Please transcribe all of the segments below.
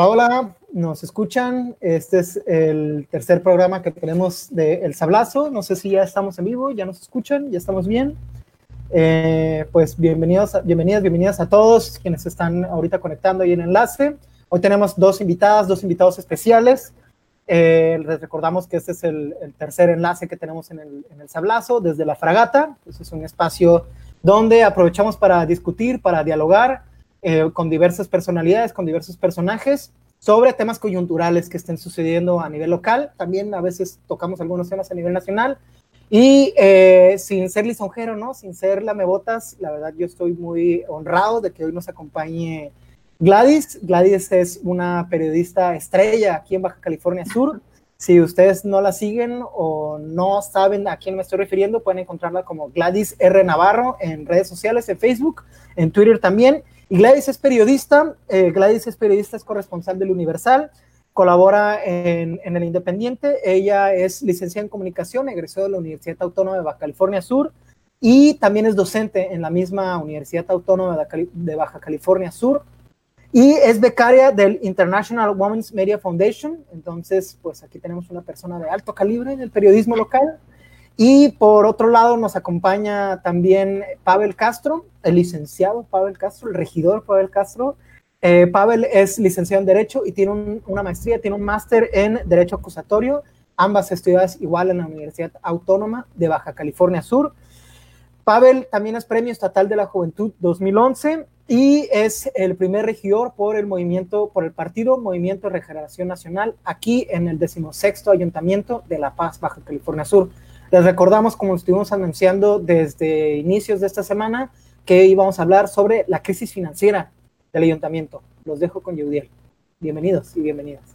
Hola, hola, ¿nos escuchan? Este es el tercer programa que tenemos de El Sablazo. No sé si ya estamos en vivo, ya nos escuchan, ya estamos bien. Eh, pues bienvenidos, bienvenidas, bienvenidas a todos quienes están ahorita conectando ahí en enlace. Hoy tenemos dos invitadas, dos invitados especiales. Eh, les recordamos que este es el, tercer enlace que tenemos en el, en el Sablazo desde la Fragata. Pues es un espacio donde aprovechamos para discutir, para dialogar eh, con diversas personalidades, con diversos personajes, sobre temas coyunturales que estén sucediendo a nivel local. También a veces tocamos algunos temas a nivel nacional. Y eh, sin ser lisonjero, ¿no? Sin ser lamebotas, la verdad yo estoy muy honrado de que hoy nos acompañe Gladys. Gladys es una periodista estrella aquí en Baja California Sur. Si ustedes no la siguen o no saben a quién me estoy refiriendo, pueden encontrarla como Gladys R. Navarro en redes sociales, en Facebook, en Twitter también. Y Gladys es periodista, eh, Gladys es periodista, es corresponsal del Universal, colabora en, el Independiente, ella es licenciada en comunicación, egresó de la Universidad Autónoma de Baja California Sur y también es docente en la misma Universidad Autónoma de Baja California Sur y es becaria del International Women's Media Foundation. Entonces, pues aquí tenemos una persona de alto calibre en el periodismo local. Y por otro lado nos acompaña también Pavel Castro, el licenciado Pavel Castro, el regidor Pavel Castro. Eh, Pavel es licenciado en Derecho y tiene una maestría, tiene un máster en Derecho Acusatorio, ambas estudiadas igual en la Universidad Autónoma de Baja California Sur. Pavel también es Premio Estatal de la Juventud 2011 y es el primer regidor por el movimiento, por el partido Movimiento de Regeneración Nacional, aquí en el decimosexto Ayuntamiento de La Paz, Baja California Sur. Les recordamos, como estuvimos anunciando desde inicios de esta semana, que íbamos a hablar sobre la crisis financiera del ayuntamiento. Los dejo con Yudiel. Bienvenidos y bienvenidas.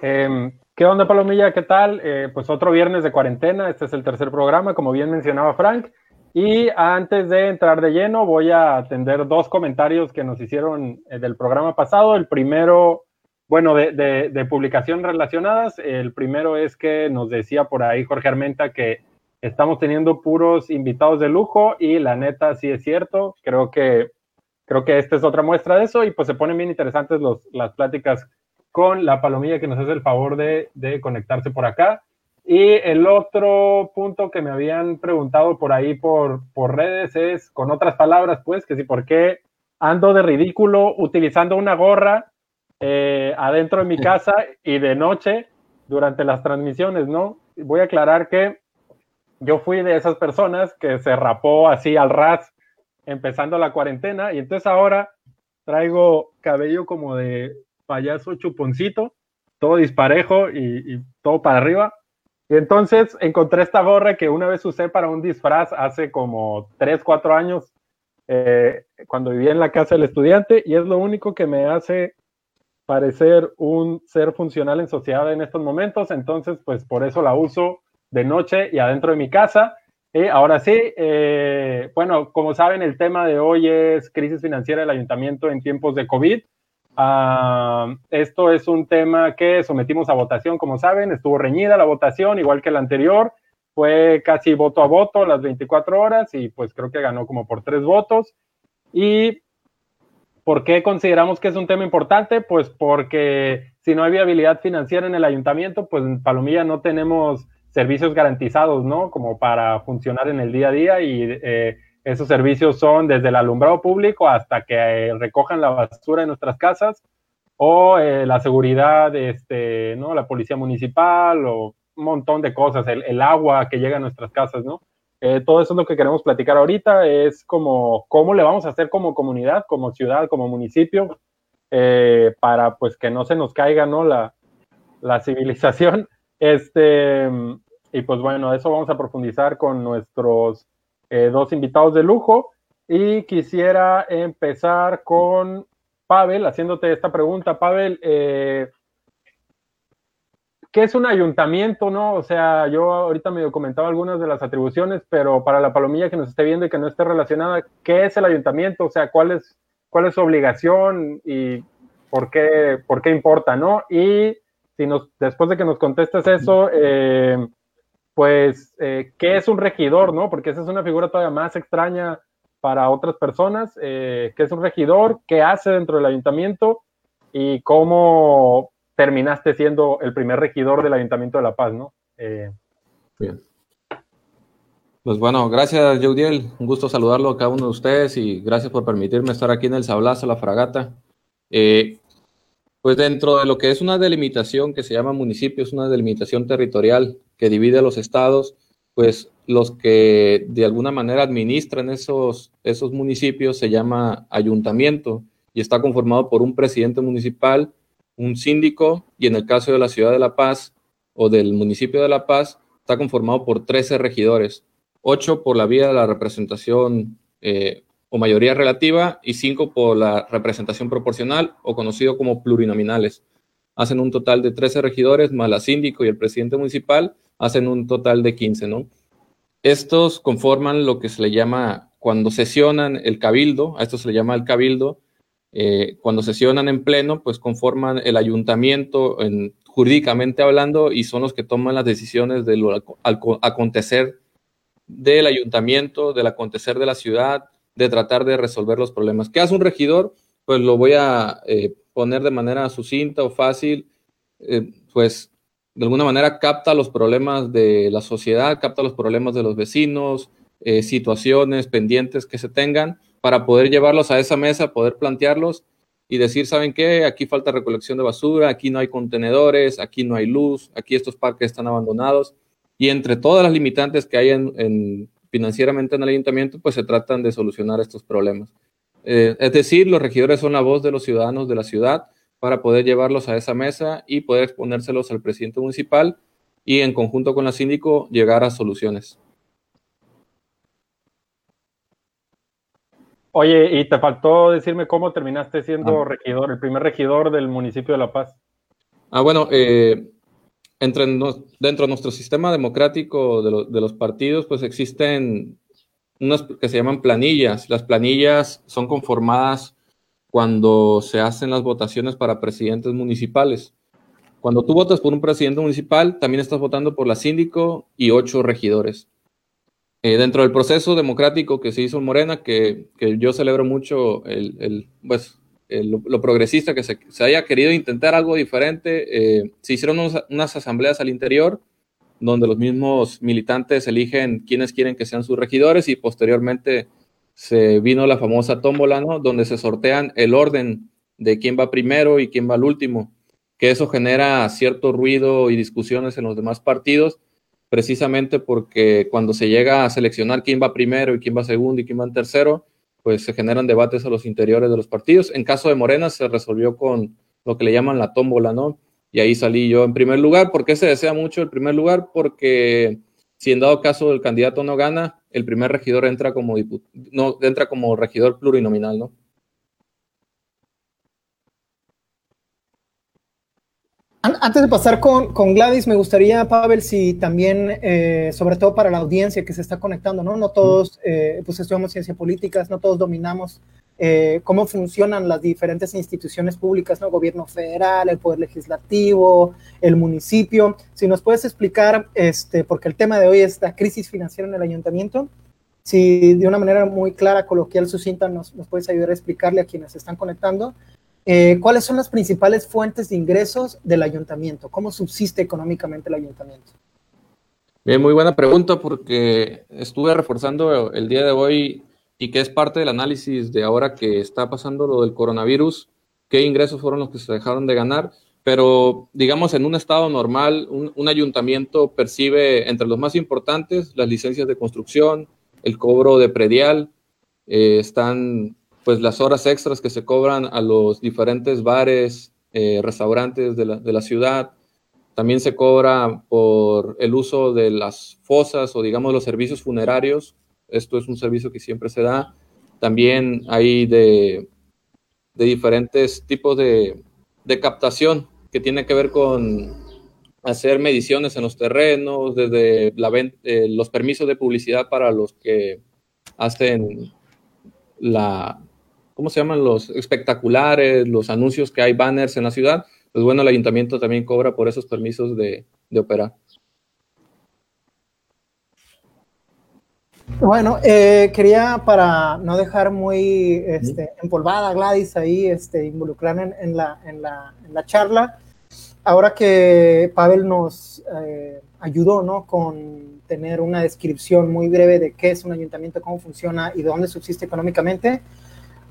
Em, ¿Qué onda, Palomilla? ¿Qué tal? Eh, pues otro viernes de cuarentena. Este es el tercer programa, como bien mencionaba Frank. Y antes de entrar de lleno, voy a atender dos comentarios que nos hicieron eh, del programa pasado. El primero bueno, de, publicación relacionadas, el primero es que nos decía por ahí Jorge Armenta que estamos teniendo puros invitados de lujo y la neta sí es cierto, creo que, creo que esta es otra muestra de eso y pues se ponen bien interesantes los, las pláticas con la palomilla que nos hace el favor de, de conectarse por acá. Y el otro punto que me habían preguntado por ahí por, por redes es, con otras palabras, pues, que si por qué ando de ridículo utilizando una gorra eh, adentro de mi casa y de noche durante las transmisiones, ¿no? Voy a aclarar que yo fui de esas personas que se rapó así al ras empezando la cuarentena y entonces ahora traigo cabello como de payaso chuponcito, todo disparejo y, todo para arriba. Y entonces encontré esta gorra que una vez usé para un disfraz hace como 3, 4 años, eh, cuando vivía en la casa del estudiante, y es lo único que me hace parecer un ser funcional en sociedad en estos momentos, entonces pues por eso la uso de noche y adentro de mi casa. Y ahora sí, eh, bueno, como saben, el tema de hoy es crisis financiera del ayuntamiento en tiempos de COVID. Ah, esto es un tema que sometimos a votación, como saben, estuvo reñida la votación, igual que la anterior, fue casi voto a voto las 24 horas y pues creo que ganó como por tres votos. Y ¿Por qué consideramos que es un tema importante? Pues porque si no hay viabilidad financiera en el ayuntamiento, pues en Palomilla no tenemos servicios garantizados, ¿no? Como para funcionar en el día a día y eh, esos servicios son desde el alumbrado público hasta que eh, recojan la basura en nuestras casas o eh, la seguridad, este, ¿no? La policía municipal o un montón de cosas, el agua que llega a nuestras casas, ¿no? Eh, todo eso es lo que queremos platicar ahorita, es como cómo le vamos a hacer como comunidad, como ciudad, como municipio, eh, para pues que no se nos caiga ¿no? La, la civilización. Este, y pues bueno, eso vamos a profundizar con nuestros eh, dos invitados de lujo. Y quisiera empezar con Pavel, haciéndote esta pregunta. Pavel, ¿qué es un ayuntamiento, no? O sea, yo ahorita me comentaba algunas de las atribuciones, pero para la palomilla que nos esté viendo y que no esté relacionada, ¿qué es el ayuntamiento? O sea, ¿cuál es, cuál es su obligación y por qué, por qué importa, no? Y si nos, después de que nos contestes eso, eh, pues, eh, ¿qué es un regidor, no? Porque esa es una figura todavía más extraña para otras personas. Eh, ¿Qué es un regidor? ¿Qué hace dentro del ayuntamiento? y cómo terminaste siendo el primer regidor del Ayuntamiento de La Paz, ¿no? Eh, Bien. Pues bueno, gracias, Jeudiel. Un gusto saludarlo a cada uno de ustedes y gracias por permitirme estar aquí en el Sablazo, la fragata. Eh, pues dentro de lo que es una delimitación que se llama municipio, es una delimitación territorial que divide a los estados, pues los que de alguna manera administran esos, esos municipios se llama ayuntamiento y está conformado por un presidente municipal, un síndico y en el caso de la ciudad de La Paz o del municipio de La Paz está conformado por 13 regidores, 8 por la vía de la representación eh, o mayoría relativa y 5 por la representación proporcional o conocido como plurinominales. Hacen un total de 13 regidores, más la síndico y el presidente municipal, hacen un total de 15, ¿no? Estos conforman lo que se le llama, cuando sesionan el cabildo, a esto se le llama el cabildo, eh, cuando sesionan en pleno, pues conforman el ayuntamiento en, jurídicamente hablando y son los que toman las decisiones de lo acontecer del ayuntamiento, del acontecer de la ciudad, de tratar de resolver los problemas. ¿Qué hace un regidor? Pues lo voy a eh, poner de manera sucinta o fácil, eh, pues de alguna manera capta los problemas de la sociedad, capta los problemas de los vecinos, eh, situaciones pendientes que se tengan para poder llevarlos a esa mesa, poder plantearlos y decir, ¿saben qué? Aquí falta recolección de basura, aquí no hay contenedores, aquí no hay luz, aquí estos parques están abandonados. Y entre todas las limitantes que hay en, financieramente en el ayuntamiento, pues se tratan de solucionar estos problemas. Eh, es decir, los regidores son la voz de los ciudadanos de la ciudad para poder llevarlos a esa mesa y poder exponérselos al presidente municipal y en conjunto con la síndico llegar a soluciones. Oye, y te faltó decirme cómo terminaste siendo ah. regidor, el primer regidor del municipio de La Paz. Ah, bueno, eh, entre dentro de nuestro sistema democrático de, de, los partidos, pues existen unas que se llaman planillas. Las planillas son conformadas cuando se hacen las votaciones para presidentes municipales. Cuando tú votas por un presidente municipal, también estás votando por la síndico y ocho regidores. Eh, dentro del proceso democrático que se hizo en Morena, que, que yo celebro mucho el, el pues, lo, progresista, que se, se, haya querido intentar algo diferente, eh, se hicieron unas asambleas al interior donde los mismos militantes eligen quiénes quieren que sean sus regidores y posteriormente se vino la famosa tómbola, ¿no? Donde se sortean el orden de quién va primero y quién va al último, que eso genera cierto ruido y discusiones en los demás partidos, precisamente porque cuando se llega a seleccionar quién va primero y quién va segundo y quién va en tercero, pues se generan debates a los interiores de los partidos. En caso de Morena se resolvió con lo que le llaman la tómbola, ¿no? Y ahí salí yo en primer lugar. ¿Por qué se desea mucho el primer lugar? Porque si en dado caso el candidato no gana, el primer regidor entra como, no, entra como regidor plurinominal, ¿no? Antes de pasar con, con, Gladys, me gustaría, Pavel, si también, eh, sobre todo para la audiencia que se está conectando, ¿no? No todos, eh, pues estudiamos ciencia políticas, no todos dominamos eh, cómo funcionan las diferentes instituciones públicas, ¿no? Gobierno federal, el Poder Legislativo, el municipio. Si nos puedes explicar, este, porque el tema de hoy es la crisis financiera en el ayuntamiento, si de una manera muy clara, coloquial, sucinta, nos, nos puedes ayudar a explicarle a quienes se están conectando, eh, ¿cuáles son las principales fuentes de ingresos del ayuntamiento? ¿Cómo subsiste económicamente el ayuntamiento? Bien, muy buena pregunta porque estuve reforzando el día de hoy y que es parte del análisis de ahora que está pasando lo del coronavirus, qué ingresos fueron los que se dejaron de ganar, pero digamos en un estado normal, un, ayuntamiento percibe entre los más importantes las licencias de construcción, el cobro de predial, eh, están pues las horas extras que se cobran a los diferentes bares, eh, restaurantes de la, de la ciudad, también se cobra por el uso de las fosas o digamos los servicios funerarios esto es un servicio que siempre se da. También hay de, diferentes tipos de, captación que tiene que ver con hacer mediciones en los terrenos, desde la, eh, los permisos de publicidad para los que hacen la, ¿cómo se llaman? Los espectaculares, los anuncios que hay banners en la ciudad. Pues bueno, el ayuntamiento también cobra por esos permisos de, de operar. Bueno, eh, quería para no dejar muy este, empolvada Gladys ahí, este, involucrar en, la, en, la, en, la, charla, ahora que Pavel nos eh, ayudó ¿no? con tener una descripción muy breve de qué es un ayuntamiento, cómo funciona y de dónde subsiste económicamente,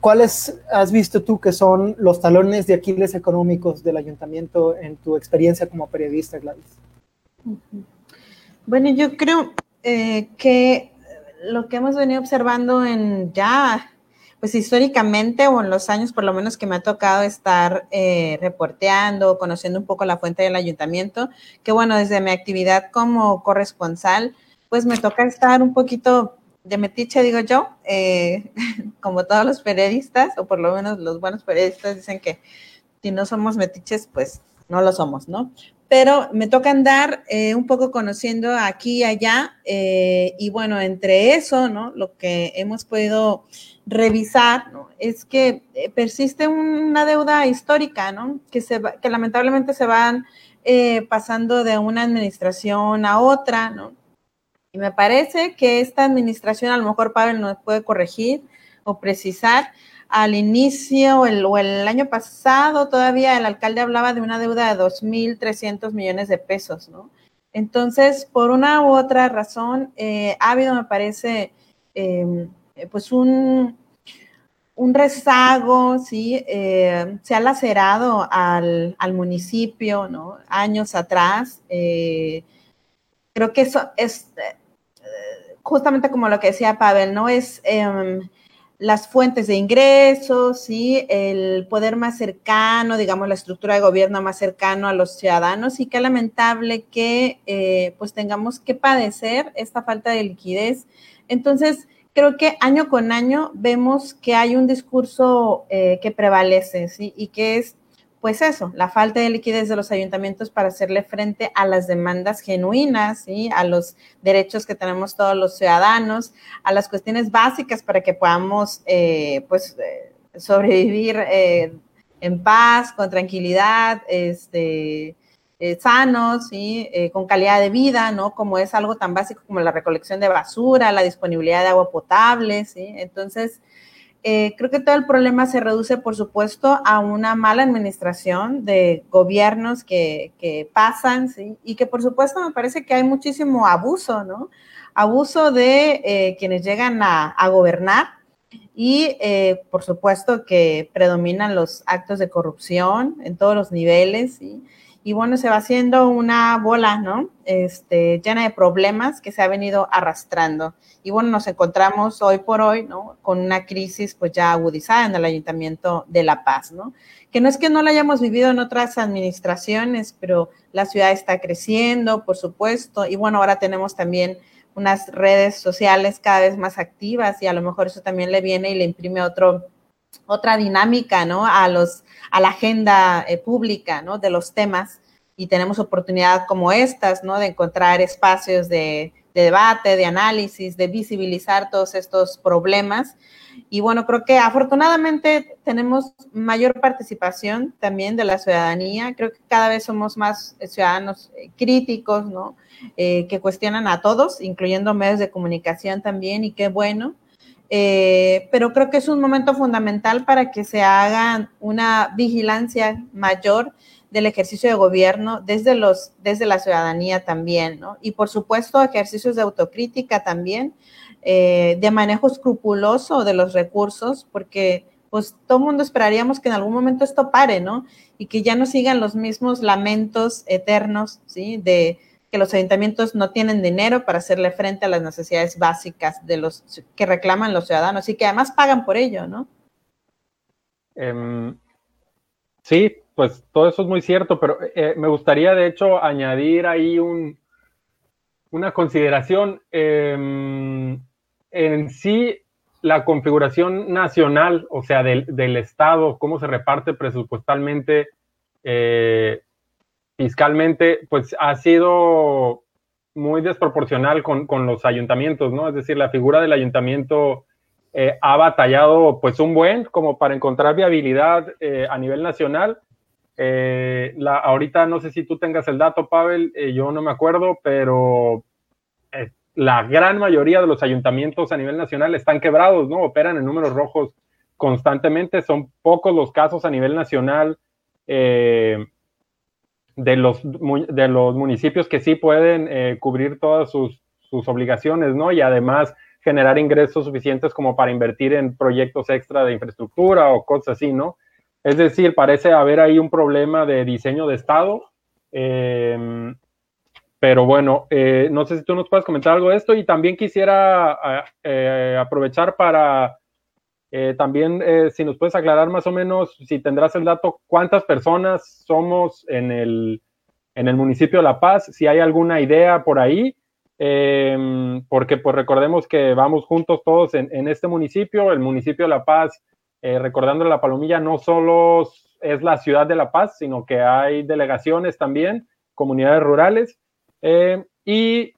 ¿cuáles has visto tú que son los talones de Aquiles económicos del ayuntamiento en tu experiencia como periodista, Gladys? Bueno, yo creo eh, que lo que hemos venido observando en ya, pues históricamente o en los años por lo menos que me ha tocado estar eh, reporteando, conociendo un poco la fuente del ayuntamiento, que bueno, desde mi actividad como corresponsal, pues me toca estar un poquito de metiche, digo yo, eh, como todos los periodistas, o por lo menos los buenos periodistas dicen que si no somos metiches, pues no lo somos, ¿no? pero me toca andar eh, un poco conociendo aquí y allá, eh, y bueno, entre eso, ¿no? Lo que hemos podido revisar, ¿no? Es que persiste una deuda histórica, ¿no? Que, se que lamentablemente se van pasando de una administración a otra, ¿no? Y me parece que esta administración, a lo mejor Pavel nos puede corregir o precisar, al inicio o el año pasado todavía el alcalde hablaba de una deuda de 2.300 millones de pesos, ¿no? Entonces, por una u otra razón, eh, ha habido, me parece, em, pues un, un rezago, ¿sí? Eh, se ha lacerado al, municipio, ¿no? Años atrás. Eh, creo que eso es justamente como lo que decía Pavel, ¿no? Es em, las fuentes de ingresos, ¿sí? el poder más cercano, digamos, la estructura de gobierno más cercano a los ciudadanos y qué lamentable que eh, pues tengamos que padecer esta falta de liquidez. Entonces, creo que año con año vemos que hay un discurso eh, que prevalece, ¿sí? Y que es pues eso, la falta de liquidez de los ayuntamientos para hacerle frente a las demandas genuinas, ¿sí? a los derechos que tenemos todos los ciudadanos, a las cuestiones básicas para que podamos eh, pues, eh, sobrevivir eh, en paz, con tranquilidad, este, sanos, ¿sí? con calidad de vida, ¿no? Como es algo tan básico como la recolección de basura, la disponibilidad de agua potable, ¿sí? Entonces, eh, creo que todo el problema se reduce, por supuesto, a una mala administración de gobiernos que, pasan, ¿sí? Y que, por supuesto, me parece que hay muchísimo abuso, ¿no? Abuso de eh, quienes llegan a, gobernar y, eh, por supuesto, que predominan los actos de corrupción en todos los niveles, ¿sí? Y bueno, se va haciendo una bola, ¿no? Este, llena de problemas que se ha venido arrastrando. Y bueno, nos encontramos hoy por hoy, ¿no? Con una crisis pues ya agudizada en el Ayuntamiento de La Paz, ¿no? Que no es que no la hayamos vivido en otras administraciones, pero la ciudad está creciendo, por supuesto, y bueno, ahora tenemos también unas redes sociales cada vez más activas y a lo mejor eso también le viene y le imprime otro otra dinámica, ¿no? A los, a la agenda eh, pública, ¿no? De los temas y tenemos oportunidad como estas, ¿no? De encontrar espacios de, debate, de análisis, de visibilizar todos estos problemas. Y bueno, creo que afortunadamente tenemos mayor participación también de la ciudadanía. Creo que cada vez somos más ciudadanos eh, críticos, ¿no? Eh, que cuestionan a todos, incluyendo medios de comunicación también, y qué bueno. Eh, pero creo que es un momento fundamental para que se haga una vigilancia mayor del ejercicio de gobierno desde, los, desde la ciudadanía también, ¿no? Y por supuesto ejercicios de autocrítica también, eh, de manejo escrupuloso de los recursos, porque pues todo el mundo esperaríamos que en algún momento esto pare, ¿no? Y que ya no sigan los mismos lamentos eternos, ¿sí? De, que los ayuntamientos no tienen dinero para hacerle frente a las necesidades básicas de los que reclaman los ciudadanos y que además pagan por ello, ¿no? Em, sí, pues todo eso es muy cierto, pero eh, me gustaría de hecho añadir ahí un, una consideración. Em, en sí, la configuración nacional, o sea, del, del Estado, cómo se reparte presupuestalmente, eh, fiscalmente, pues ha sido muy desproporcional con, los ayuntamientos, ¿no? Es decir, la figura del ayuntamiento eh, ha batallado pues un buen como para encontrar viabilidad eh, a nivel nacional. Eh, la, ahorita no sé si tú tengas el dato, Pavel, yo no me acuerdo, pero la gran mayoría de los ayuntamientos a nivel nacional están quebrados, ¿no? Operan en números rojos constantemente. Son pocos los casos a nivel nacional de, los, de los municipios que sí pueden eh, cubrir todas sus, sus obligaciones, ¿no? Y además generar ingresos suficientes como para invertir en proyectos extra de infraestructura o cosas así, ¿no? Es decir, parece haber ahí un problema de diseño de Estado. Eh, pero bueno, eh, no sé si tú nos puedes comentar algo de esto y también quisiera eh, aprovechar para también, si nos puedes aclarar más o menos, si tendrás el dato, cuántas personas somos en el, en el municipio de La Paz, si hay alguna idea por ahí, porque pues recordemos que vamos juntos todos en, en este municipio, el municipio de La Paz eh, recordando la Palomilla no solo es la ciudad de La Paz, sino que hay delegaciones también, comunidades rurales. Eh, ¿Y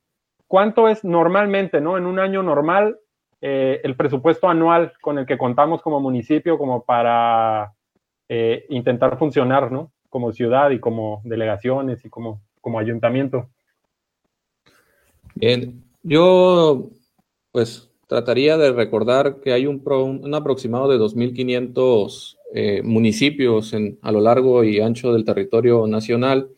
cuánto es normalmente, ¿no? En un año normal, eh, el presupuesto anual con el que contamos como municipio, como para intentar funcionar, ¿no? Como ciudad y como delegaciones y como, como ayuntamiento. Bien, yo pues trataría de recordar que hay un, aproximado de 2.500 eh, municipios en, a lo largo y ancho del territorio nacional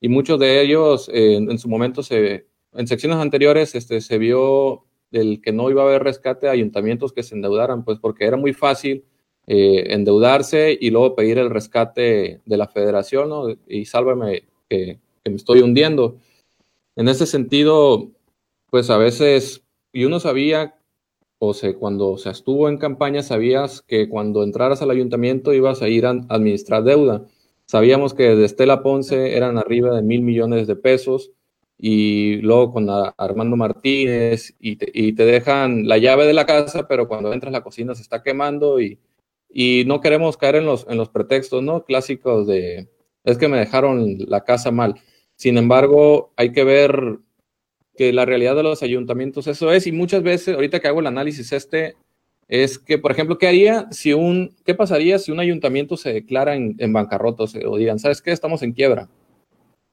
y muchos de ellos eh, en, su momento, se, en secciones anteriores, este, se vio el que no iba a haber rescate a ayuntamientos que se endeudaran, pues porque era muy fácil eh, endeudarse y luego pedir el rescate de la federación, ¿no? Y sálvame que, me estoy hundiendo. En ese sentido, pues a veces, y uno sabía o sea, cuando se estuvo en campaña sabías que cuando entraras al ayuntamiento ibas a ir a administrar deuda. Sabíamos que de Estela Ponce eran arriba de mil millones de pesos y luego con Armando Martínez y te, dejan la llave de la casa, pero cuando entras la cocina se está quemando y, no queremos caer en los, en los pretextos, ¿no? Clásicos de, es que me dejaron la casa mal. Sin embargo, hay que ver que la realidad de los ayuntamientos eso es, y muchas veces, ahorita que hago el análisis este, es que, por ejemplo, ¿qué haría si un, qué pasaría si un ayuntamiento se declara en, bancarrota o, digan, ¿sabes qué? Estamos en quiebra.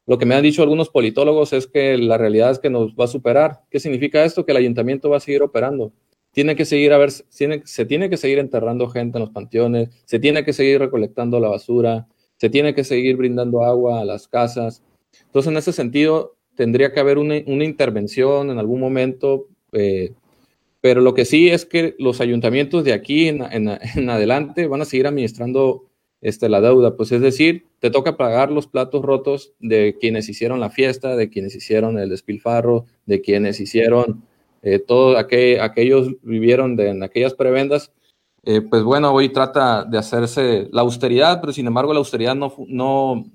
Lo que me han dicho algunos politólogos es que la realidad es que nos va a superar. ¿Qué significa esto? Que el ayuntamiento va a seguir operando. Tiene que seguir a ver, tiene, se tiene que seguir enterrando gente en los panteones, se tiene que seguir recolectando la basura, se tiene que seguir brindando agua a las casas. Entonces, en ese sentido, tendría que haber una, intervención en algún momento, eh, pero lo que sí es que los ayuntamientos de aquí en, adelante van a seguir administrando este, la deuda, pues es decir, te toca pagar los platos rotos de quienes hicieron la fiesta, de quienes hicieron el despilfarro, de quienes hicieron eh, todo aquel, aquellos vivieron de, en aquellas prebendas. Eh, pues bueno, hoy trata de hacerse la austeridad, pero sin embargo la austeridad no, no,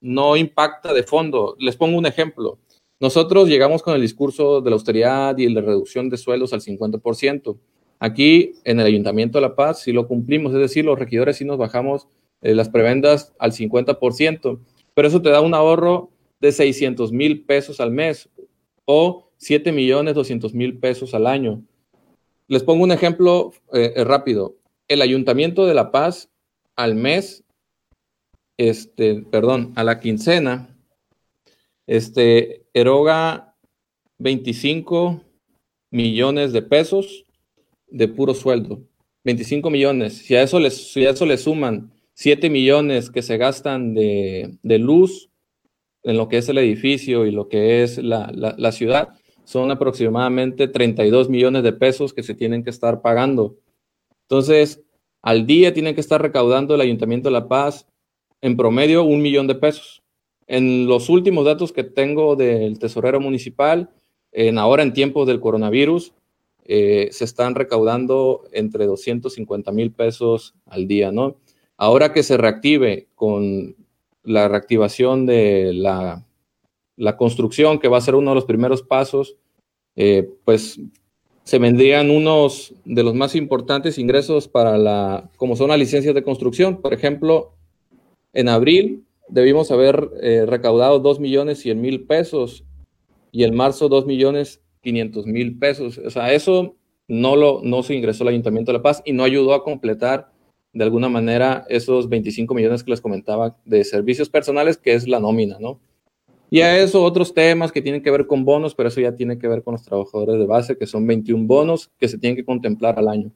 no impacta de fondo. Les pongo un ejemplo. Nosotros llegamos con el discurso de la austeridad y la reducción de sueldos al 50%. Aquí en el Ayuntamiento de La Paz sí lo cumplimos, es decir, los regidores sí nos bajamos eh, las prebendas al 50%, pero eso te da un ahorro de 600 mil pesos al mes o 7 millones 200 mil pesos al año. Les pongo un ejemplo eh, eh, rápido. El Ayuntamiento de La Paz al mes, este, perdón, a la quincena, este, eroga 25 millones de pesos de puro sueldo. 25 millones. Si a eso, les, si a eso le suman 7 millones que se gastan de, luz en lo que es el edificio y lo que es la, la, ciudad, son aproximadamente 32 millones de pesos que se tienen que estar pagando. Entonces, al día tienen que estar recaudando el Ayuntamiento de La Paz en promedio un millón de pesos. En los últimos datos que tengo del tesorero municipal, en ahora en tiempos del coronavirus, eh, se están recaudando entre 250 mil pesos al día, ¿no? Ahora que se reactive con la reactivación de la, la construcción, que va a ser uno de los primeros pasos, eh, pues se vendrían unos de los más importantes ingresos para la, como son las licencias de construcción. Por ejemplo, en abril debimos haber eh, recaudado 2 millones 100 mil pesos y en marzo 2 millones 500 mil pesos. O sea, eso no, lo, no se ingresó al Ayuntamiento de La Paz y no ayudó a completar de alguna manera esos 25 millones que les comentaba de servicios personales, que es la nómina, ¿no? Y a eso otros temas que tienen que ver con bonos, pero eso ya tiene que ver con los trabajadores de base, que son 21 bonos que se tienen que contemplar al año.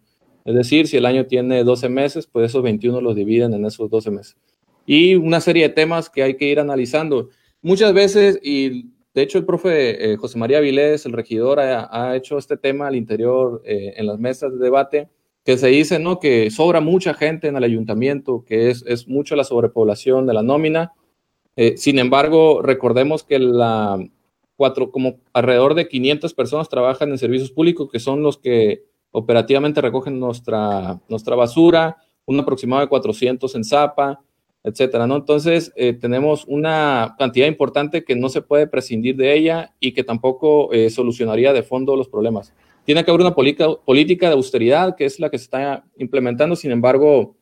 Es decir, si el año tiene 12 meses, pues esos 21 los dividen en esos 12 meses. Y una serie de temas que hay que ir analizando. Muchas veces, y de hecho el profe eh, José María Vilés, el regidor, ha, hecho este tema al interior eh, en las mesas de debate, que se dice ¿no? que sobra mucha gente en el ayuntamiento, que es, es mucho la sobrepoblación de la nómina. Eh, sin embargo, recordemos que la cuatro, como alrededor de 500 personas trabajan en servicios públicos, que son los que operativamente recogen nuestra, nuestra basura, un aproximado de 400 en Zapa, etcétera, ¿no? Entonces, eh, tenemos una cantidad importante que no se puede prescindir de ella y que tampoco eh, solucionaría de fondo los problemas. Tiene que haber una política de austeridad, que es la que se está implementando, sin embargo,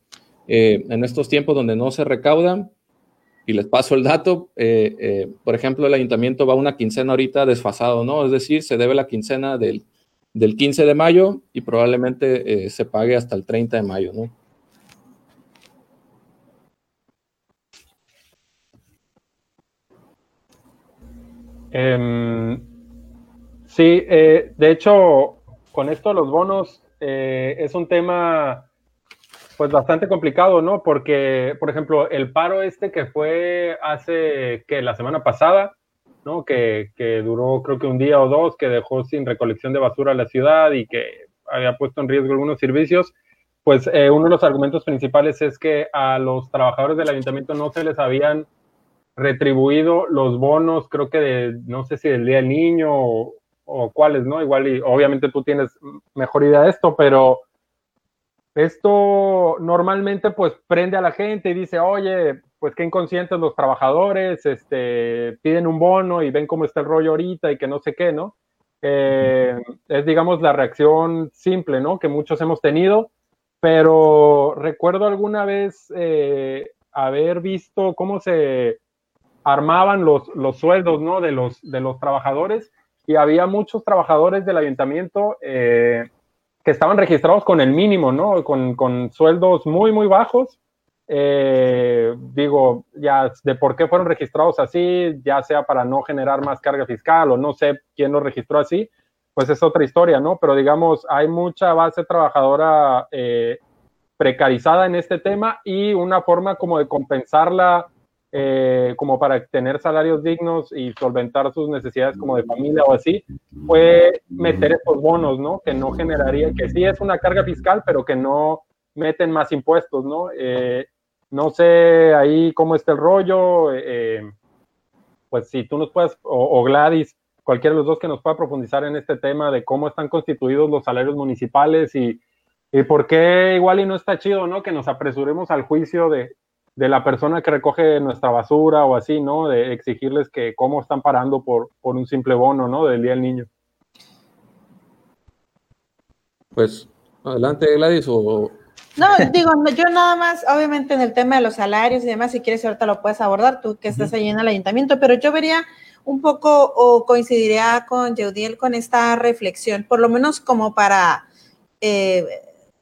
eh, en estos tiempos donde no se recauda, y les paso el dato, por ejemplo, el ayuntamiento va una quincena ahorita desfasado, ¿no? Es decir, se debe la quincena del, del 15 de mayo y probablemente se pague hasta el 30 de mayo, ¿no? Em, sí, eh, de hecho, con esto los bonos eh, es un tema pues bastante complicado, ¿no? Porque, por ejemplo, el paro este que fue hace que la semana pasada, ¿no? Que, duró creo que un día o dos, que dejó sin recolección de basura la ciudad y que había puesto en riesgo algunos servicios, pues eh, uno de los argumentos principales es que a los trabajadores del ayuntamiento no se les habían retribuido los bonos, creo que de, no sé si del Día del Niño o, cuáles, ¿no? Igual y obviamente tú tienes mejor idea de esto, pero esto normalmente pues prende a la gente y dice, oye, pues qué inconscientes los trabajadores, este, piden un bono y ven cómo está el rollo ahorita y que no sé qué, ¿no? Eh, es, digamos, la reacción simple, ¿no? Que muchos hemos tenido, pero recuerdo alguna vez eh, haber visto cómo se armaban los, los sueldos ¿no? de, los, de los trabajadores y había muchos trabajadores del ayuntamiento eh, que estaban registrados con el mínimo, ¿no? con, con sueldos muy, muy bajos. Eh, digo, ya de por qué fueron registrados así, ya sea para no generar más carga fiscal o no sé quién los registró así, pues es otra historia, ¿no? Pero digamos, hay mucha base trabajadora eh, precarizada en este tema y una forma como de compensarla eh, como para tener salarios dignos y solventar sus necesidades como de familia o así, fue meter estos bonos, ¿no? Que no generaría, que sí es una carga fiscal, pero que no meten más impuestos, ¿no? Eh, no sé ahí cómo está el rollo, eh, pues si tú nos puedes, o, Gladys, cualquiera de los dos que nos pueda profundizar en este tema de cómo están constituidos los salarios municipales y, y por qué igual y no está chido, ¿no? Que nos apresuremos al juicio de, de la persona que recoge nuestra basura o así, ¿no? De exigirles que cómo están parando por, por un simple bono, ¿no? Del Día del Niño. Pues, adelante, Gladys, o... No, digo, yo nada más, obviamente en el tema de los salarios y demás, si quieres ahorita lo puedes abordar, tú que estás ahí en el ayuntamiento, pero yo vería un poco o coincidiría con Yeudiel con esta reflexión, por lo menos como para eh,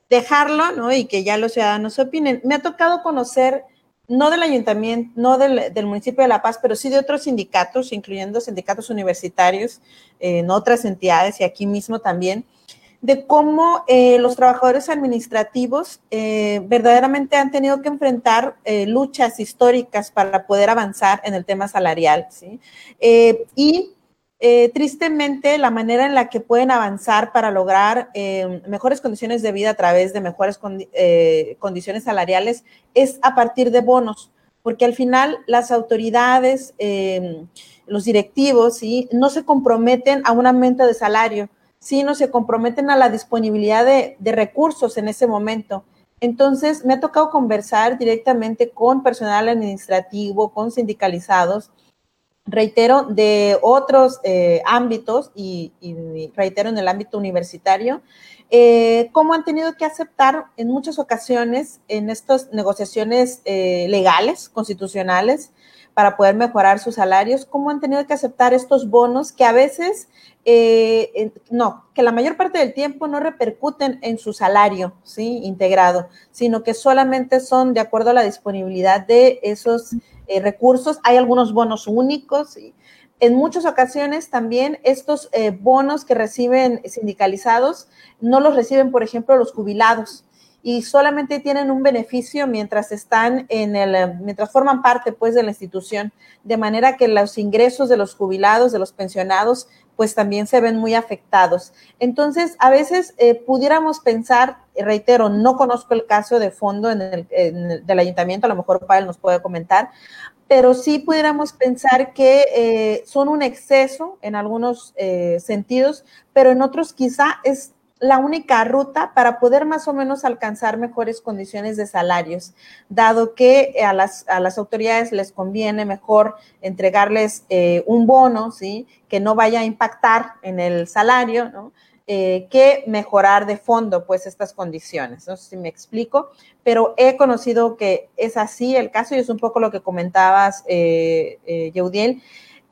dejarlo, ¿no? Y que ya los ciudadanos opinen. Me ha tocado conocer no del ayuntamiento, no del, municipio de La Paz, pero sí de otros sindicatos, incluyendo sindicatos universitarios, en otras entidades y aquí mismo también, de cómo eh, los trabajadores administrativos eh, verdaderamente han tenido que enfrentar eh, luchas históricas para poder avanzar en el tema salarial. ¿sí? y eh, tristemente, la manera en la que pueden avanzar para lograr eh, mejores condiciones de vida a través de mejores eh, condiciones salariales es a partir de bonos, porque al final las autoridades, los directivos, ¿sí? no se comprometen a un aumento de salario, sino se comprometen a la disponibilidad de recursos en ese momento. Entonces, me ha tocado conversar directamente con personal administrativo, con sindicalizados, reitero, de otros eh, ámbitos y, reitero en el ámbito universitario, eh, cómo han tenido que aceptar en muchas ocasiones en estas negociaciones eh, legales, constitucionales, para poder mejorar sus salarios, cómo han tenido que aceptar estos bonos que a veces, no, que la mayor parte del tiempo no repercuten en su salario, ¿sí? Integrado, sino que solamente son de acuerdo a la disponibilidad de esos eh, recursos. Hay algunos bonos únicos. En muchas ocasiones también estos eh, bonos que reciben sindicalizados no los reciben, por ejemplo, los jubilados y solamente tienen un beneficio mientras están en el, mientras forman parte pues de la institución, de manera que los ingresos de los jubilados, de los pensionados, pues también se ven muy afectados. Entonces, a veces eh, pudiéramos pensar, reitero, no conozco el caso de fondo en el, del ayuntamiento, a lo mejor Pavel nos puede comentar, pero sí pudiéramos pensar que eh, son un exceso en algunos eh, sentidos, pero en otros quizá es la única ruta para poder más o menos alcanzar mejores condiciones de salarios, dado que a las, a las autoridades les conviene mejor entregarles eh, un bono, ¿sí? Que no vaya a impactar en el salario, ¿no? Eh, que mejorar de fondo, pues, estas condiciones. No sé si me explico, pero he conocido que es así el caso y es un poco lo que comentabas, eh, eh Yeudiel.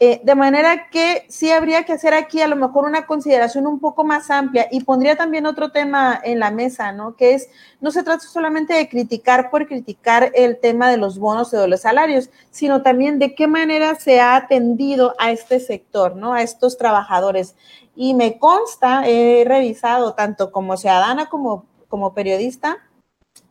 Eh, de manera que sí habría que hacer aquí a lo mejor una consideración un poco más amplia y pondría también otro tema en la mesa, ¿no? Que es, no se trata solamente de criticar por criticar el tema de los bonos o de los salarios, sino también de qué manera se ha atendido a este sector, ¿no? A estos trabajadores. Y me consta, he revisado tanto como ciudadana como, como periodista,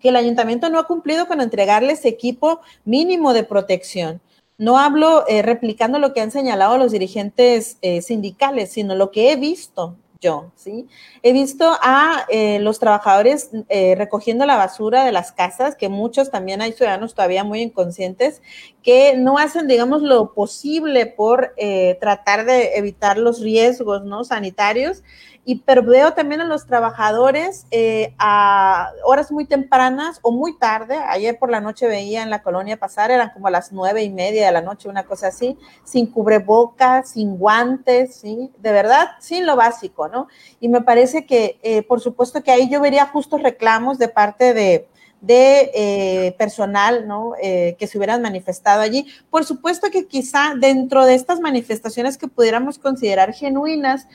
que el ayuntamiento no ha cumplido con entregarles equipo mínimo de protección no hablo eh, replicando lo que han señalado los dirigentes eh, sindicales, sino lo que he visto yo, ¿sí? He visto a eh, los trabajadores recogiendo la basura de las casas, que muchos también hay ciudadanos todavía muy inconscientes, que no hacen, digamos, lo posible por tratar de evitar los riesgos, ¿no? Sanitarios y pero veo también a los trabajadores eh, a horas muy tempranas o muy tarde. Ayer por la noche veía en la colonia pasar, eran como a las nueve y media de la noche, una cosa así, sin cubrebocas, sin guantes. De verdad, sin lo básico, ¿no? Y me parece que, eh, por supuesto que ahí yo vería justos reclamos de parte de, de eh, personal ¿no? que se hubieran manifestado allí. Por supuesto que quizá dentro de estas manifestaciones que pudiéramos considerar genuinas,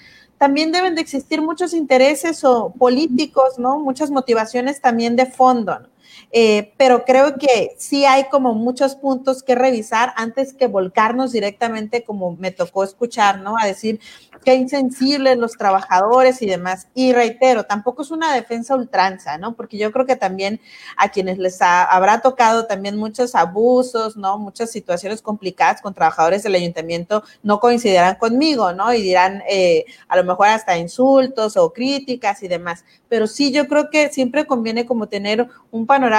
también deben de existir muchos intereses o políticos, ¿no? Muchas motivaciones también de fondo. Eh, pero creo que sí hay como muchos puntos que revisar antes que volcarnos directamente, como me tocó escuchar, ¿no? A decir qué insensibles los trabajadores y demás. Y reitero, tampoco es una defensa ultranza, ¿no? Porque yo creo que también a quienes les habrá tocado también muchos abusos, ¿no? Muchas situaciones complicadas con trabajadores del ayuntamiento no coincidirán conmigo, ¿no? Y dirán eh, a lo mejor hasta insultos o críticas y demás. Pero sí, yo creo que siempre conviene como tener un panorama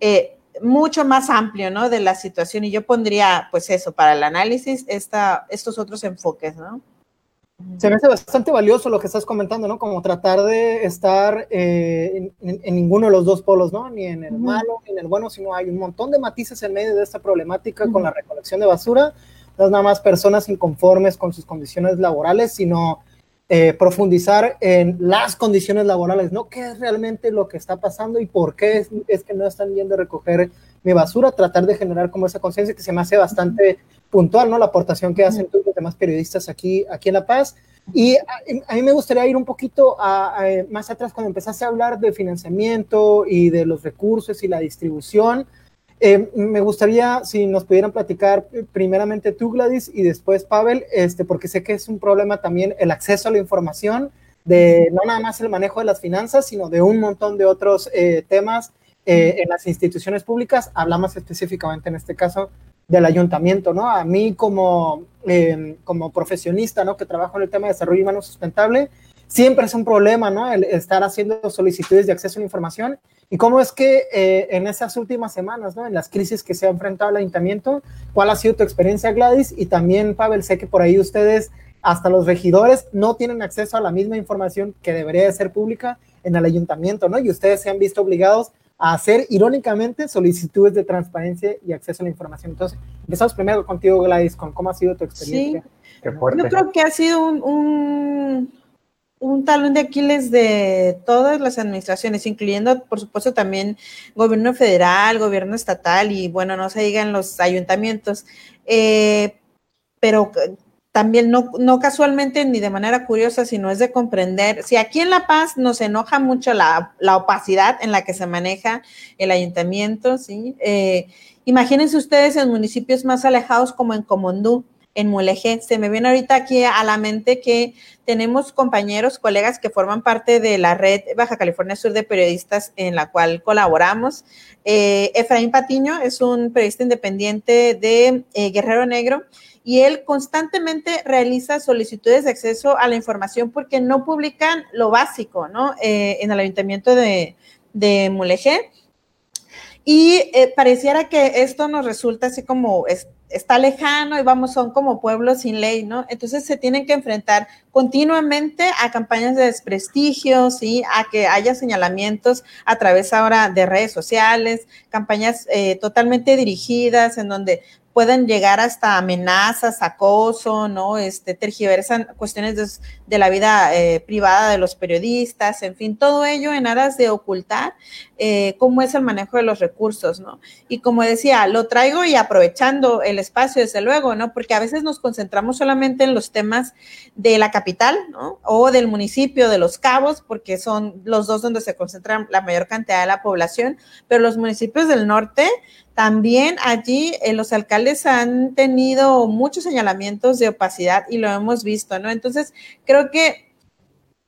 eh, mucho más amplio, ¿no? De la situación y yo pondría, pues eso, para el análisis, esta, estos otros enfoques, ¿no? Se me hace bastante valioso lo que estás comentando, ¿no? Como tratar de estar eh, en, ninguno de los dos polos, ¿no? Ni en el malo ni en el bueno, sino hay un montón de matices en medio de esta problemática con la recolección de basura. No es nada más personas inconformes con sus condiciones laborales, sino eh, profundizar en las condiciones laborales, ¿no? ¿Qué es realmente lo que está pasando y por qué es, que no están yendo a recoger mi basura? Tratar de generar como esa conciencia que se me hace bastante puntual, ¿no? La aportación que hacen todos los demás periodistas aquí, aquí en La Paz. Y a, mí me gustaría ir un poquito más atrás cuando empezaste a hablar de financiamiento y de los recursos y la distribución. Eh, me gustaría si nos pudieran platicar eh, primeramente tú, Gladys, y después Pavel, este, porque sé que es un problema también el acceso a la información, de no nada más el manejo de las finanzas, sino de un montón de otros eh, temas en las instituciones públicas. Hablamos específicamente en este caso del ayuntamiento, ¿no? A mí como, como profesionista, ¿no? Que trabajo en el tema de desarrollo humano sustentable, siempre es un problema, ¿no? El estar haciendo solicitudes de acceso a la información y cómo es que eh, en esas últimas semanas, ¿no? En las crisis que se ha enfrentado el ayuntamiento, ¿cuál ha sido tu experiencia, Gladys? Y también, Pavel, sé que por ahí ustedes, hasta los regidores, no tienen acceso a la misma información que debería de ser pública en el ayuntamiento, ¿no? Y ustedes se han visto obligados a hacer, irónicamente, solicitudes de transparencia y acceso a la información. Entonces, empezamos primero contigo, Gladys, con cómo ha sido tu experiencia. Sí. Yo creo que ha sido un un talón de Aquiles de todas las administraciones, incluyendo, por supuesto, también gobierno federal, gobierno estatal y, bueno, no se digan los ayuntamientos. Eh, pero también no, no casualmente ni de manera curiosa, sino es de comprender, si aquí en La Paz nos enoja mucho la, la opacidad en la que se maneja el ayuntamiento, ¿sí? Eh, imagínense ustedes en municipios más alejados como en Comondú, en Mulegé. Se me viene ahorita aquí a la mente que tenemos compañeros, colegas que forman parte de la red Baja California Sur de Periodistas en la cual colaboramos. Eh, Efraín Patiño es un periodista independiente de eh, Guerrero Negro y él constantemente realiza solicitudes de acceso a la información porque no publican lo básico, ¿no? Eh, en el ayuntamiento de, de Mulegé. Y pareciera que esto nos resulta así como está lejano y vamos, son como pueblos sin ley, ¿no? Entonces se tienen que enfrentar continuamente a campañas de desprestigio, ¿sí? A que haya señalamientos a través ahora de redes sociales, campañas eh, totalmente dirigidas en donde pueden llegar hasta amenazas, acoso, ¿no? Este, tergiversan cuestiones de, la vida eh, privada de los periodistas, en fin, todo ello en aras de ocultar eh, cómo es el manejo de los recursos, ¿no? Y como decía, lo traigo y aprovechando el espacio, desde luego, ¿no? Porque a veces nos concentramos solamente en los temas de la capital, ¿no? O del municipio de Los Cabos, porque son los dos donde se concentra la mayor cantidad de la población, pero los municipios del norte también allí eh, los alcaldes han tenido muchos señalamientos de opacidad y lo hemos visto, ¿no? Entonces, creo que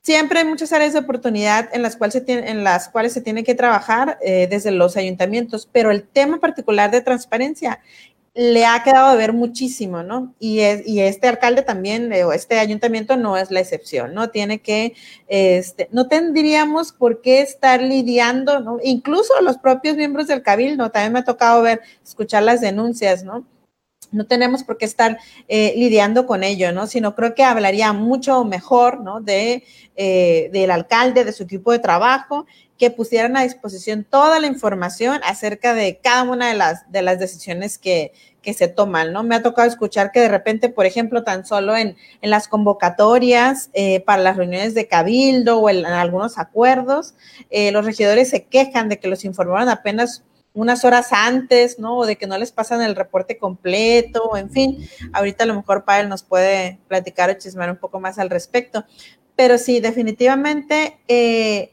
siempre hay muchas áreas de oportunidad en las cuales se, tiene, en las cuales se tiene que trabajar eh, desde los ayuntamientos, pero el tema particular de transparencia le ha quedado de ver muchísimo, ¿no? Y, y este alcalde también, eh, o este ayuntamiento no es la excepción, ¿no? Tiene que, este, no tendríamos por qué estar lidiando, ¿no? Incluso los propios miembros del cabildo, también me ha tocado ver, escuchar las denuncias, ¿no? no tenemos por qué estar eh, lidiando con ello, ¿no? Sino creo que hablaría mucho mejor, ¿no? De, eh, del alcalde, de su equipo de trabajo que pusieran a disposición toda la información acerca de cada una de las, de las decisiones que, que se toman, ¿no? Me ha tocado escuchar que de repente, por ejemplo, tan solo en, en las convocatorias eh, para las reuniones de cabildo o en, algunos acuerdos, eh, los regidores se quejan de que los informaron apenas unas horas antes, ¿no? O de que no les pasan el reporte completo, en fin. Ahorita a lo mejor Pavel nos puede platicar o chismar un poco más al respecto. Pero sí, definitivamente eh,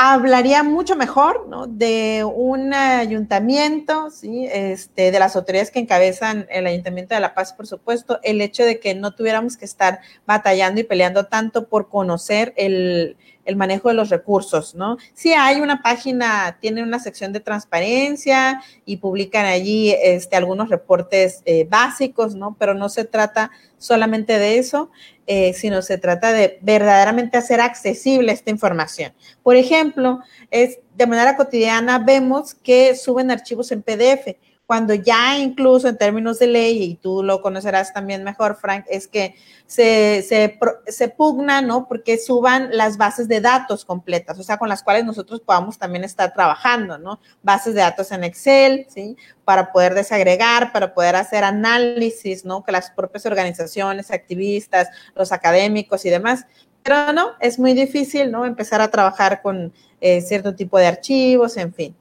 hablaría mucho mejor ¿no? de un ayuntamiento, ¿sí? este, de las autoridades que encabezan el Ayuntamiento de La Paz, por supuesto, el hecho de que no tuviéramos que estar batallando y peleando tanto por conocer el, el manejo de los recursos, ¿no? Sí hay una página, tiene una sección de transparencia y publican allí este, algunos reportes eh, básicos, ¿no? Pero no se trata solamente de eso, eh, sino se trata de verdaderamente hacer accesible esta información. Por ejemplo, es de manera cotidiana vemos que suben archivos en PDF cuando ya incluso en términos de ley, y tú lo conocerás también mejor, Frank, es que se, se, se, pugna, ¿no? Porque suban las bases de datos completas, o sea, con las cuales nosotros podamos también estar trabajando, ¿no? Bases de datos en Excel, ¿sí? Para poder desagregar, para poder hacer análisis, ¿no? Que las propias organizaciones, activistas, los académicos y demás. Pero no, es muy difícil, ¿no? Empezar a trabajar con eh, cierto tipo de archivos, en fin.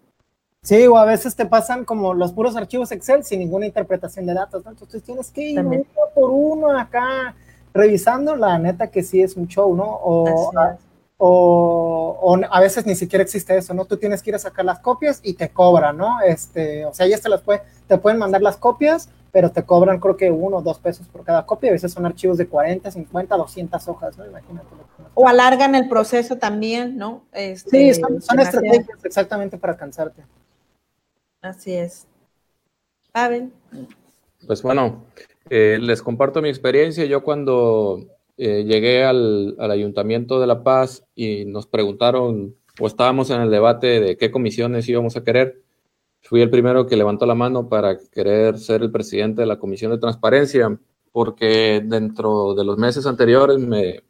Sí, o a veces te pasan como los puros archivos Excel sin ninguna interpretación de datos, ¿no? Entonces tienes que ir uno por uno acá revisando, la neta que sí es un show, ¿no? O, o, a veces ni siquiera existe eso, ¿no? Tú tienes que ir a sacar las copias y te cobran, ¿no? Este, o sea, ya te las puede, te pueden mandar las copias, pero te cobran creo que uno o dos pesos por cada copia, a veces son archivos de 40, 50, 200 hojas, ¿no? Imagínate. O alargan el proceso también, ¿no? Este, sí, son estrategias exactamente para cansarte. Así es. Pavel. Pues bueno, eh, les comparto mi experiencia. Yo cuando eh, llegué al, Ayuntamiento de La Paz y nos preguntaron o estábamos en el debate de qué comisiones íbamos a querer, fui el primero que levantó la mano para querer ser el presidente de la Comisión de Transparencia, porque dentro de los meses anteriores me,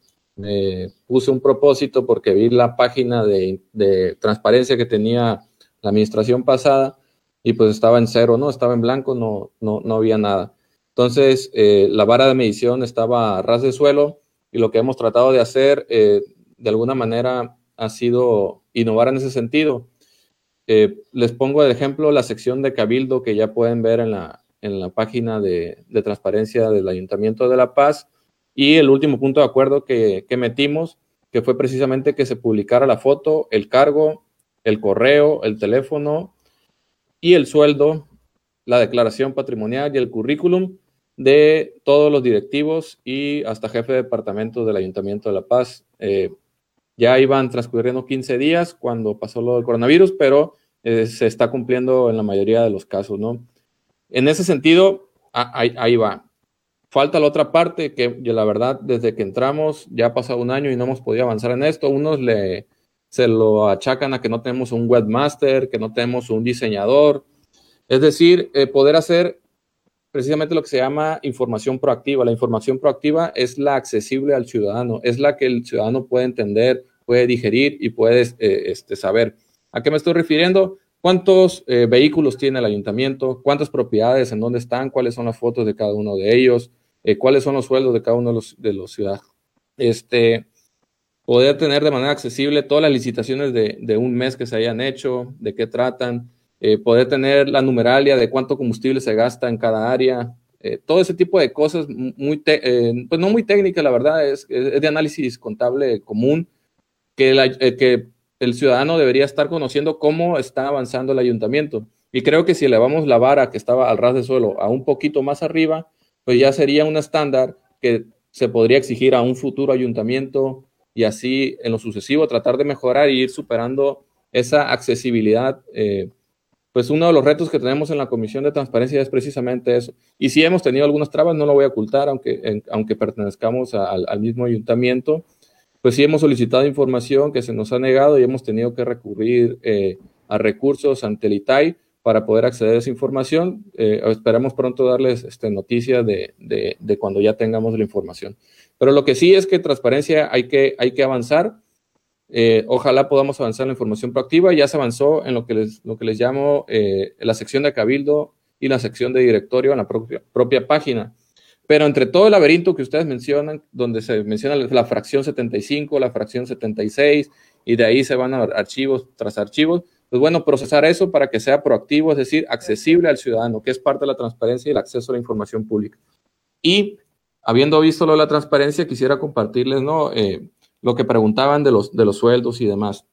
puse un propósito porque vi la página de, de transparencia que tenía la administración pasada y pues estaba en cero, ¿no? Estaba en blanco, no, no, no había nada. Entonces, eh, la vara de medición estaba a ras de suelo y lo que hemos tratado de hacer, eh, de alguna manera, ha sido innovar en ese sentido. Eh, les pongo de ejemplo la sección de Cabildo que ya pueden ver en la, en la página de, transparencia del Ayuntamiento de La Paz. Y el último punto de acuerdo que, que metimos, que fue precisamente que se publicara la foto, el cargo, el correo, el teléfono y el sueldo, la declaración patrimonial y el currículum de todos los directivos y hasta jefe de departamento del Ayuntamiento de La Paz. Eh, ya iban transcurriendo 15 días cuando pasó lo del coronavirus, pero eh, se está cumpliendo en la mayoría de los casos, ¿no? En ese sentido, ahí, va. Falta la otra parte que la verdad, desde que entramos, ya ha pasado un año y no hemos podido avanzar en esto. Unos le, se lo achacan a que no tenemos un webmaster, que no tenemos un diseñador. Es decir, eh, poder hacer precisamente lo que se llama información proactiva. La información proactiva es la accesible al ciudadano, es la que el ciudadano puede entender, puede digerir y puede eh, este, saber. ¿A qué me estoy refiriendo? ¿Cuántos eh, vehículos tiene el ayuntamiento? ¿Cuántas propiedades? ¿En dónde están? ¿Cuáles son las fotos de cada uno de ellos? ¿Cuáles son los sueldos de cada uno de los, de los ciudadanos? Este, poder tener de manera accesible todas las licitaciones de, de un mes que se hayan hecho, de qué tratan, eh, poder tener la numeralia de cuánto combustible se gasta en cada área, eh, todo ese tipo de cosas, muy eh, pues no muy técnicas, la verdad, es, es, de análisis contable común, que, que el ciudadano debería estar conociendo cómo está avanzando el ayuntamiento. Y creo que si elevamos la vara que estaba al ras de suelo a un poquito más arriba, pues ya sería un estándar que se podría exigir a un futuro ayuntamiento y así en lo sucesivo tratar de mejorar e ir superando esa accesibilidad eh, pues uno de los retos que tenemos en la Comisión de Transparencia es precisamente eso. Y si hemos tenido algunas trabas, no lo voy a ocultar, aunque, aunque pertenezcamos al, mismo ayuntamiento, pues sí hemos solicitado información que se nos ha negado y hemos tenido que recurrir eh, a recursos ante el ITAI para poder acceder a esa información. Eh, esperamos pronto darles este, noticias de, de, cuando ya tengamos la información. Pero lo que sí es que transparencia hay que, hay que avanzar eh, ojalá podamos avanzar en la información proactiva. Ya se avanzó en lo que les, lo que les llamo eh, la sección de cabildo y la sección de directorio en la propia, propia página. Pero entre todo el laberinto que ustedes mencionan, donde se menciona la fracción 75, la fracción 76, y de ahí se van a archivos tras archivos, pues bueno, procesar eso para que sea proactivo, es decir, accesible al ciudadano, que es parte de la transparencia y el acceso a la información pública. Y habiendo visto lo de la transparencia, quisiera compartirles, ¿no? Eh, lo que preguntaban de los, de los sueldos y demás.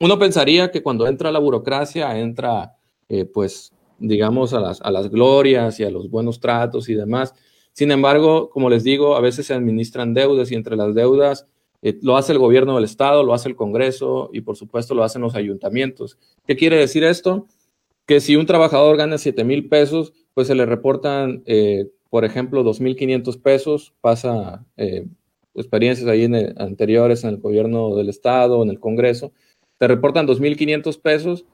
Uno pensaría que cuando entra la burocracia, entra, eh, pues, digamos, a las, a las glorias y a los buenos tratos y demás. Sin embargo, como les digo, a veces se administran deudas y entre las deudas eh, lo hace el gobierno del Estado, lo hace el Congreso y por supuesto lo hacen los ayuntamientos. ¿Qué quiere decir esto? Que si un trabajador gana 7 mil pesos, pues se le reportan, por ejemplo, 2.500 pesos, pasa experiencias ahí en anteriores en el gobierno del estado, en el Congreso, te reportan 2.500 pesos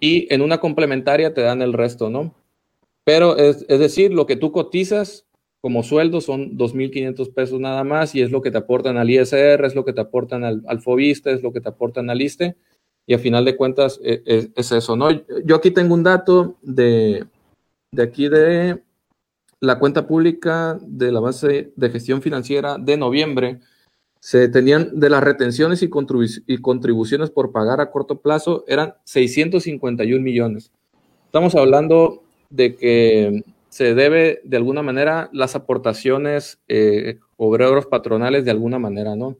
y en una complementaria te dan el resto, ¿no? Pero es, es decir, lo que tú cotizas como sueldo son 2.500 pesos nada más y es lo que te aportan al ISR, es lo que te aportan al, al FOBISTE, es lo que te aportan al ISTE y a final de cuentas es, es, es eso, ¿no? Yo aquí tengo un dato de, de aquí de la cuenta pública de la base de gestión financiera de noviembre, se tenían de las retenciones y, contribuciones por pagar a corto plazo, eran 651 millones. Estamos hablando de que se debe de alguna manera las aportaciones eh, obreros patronales de alguna manera, ¿no?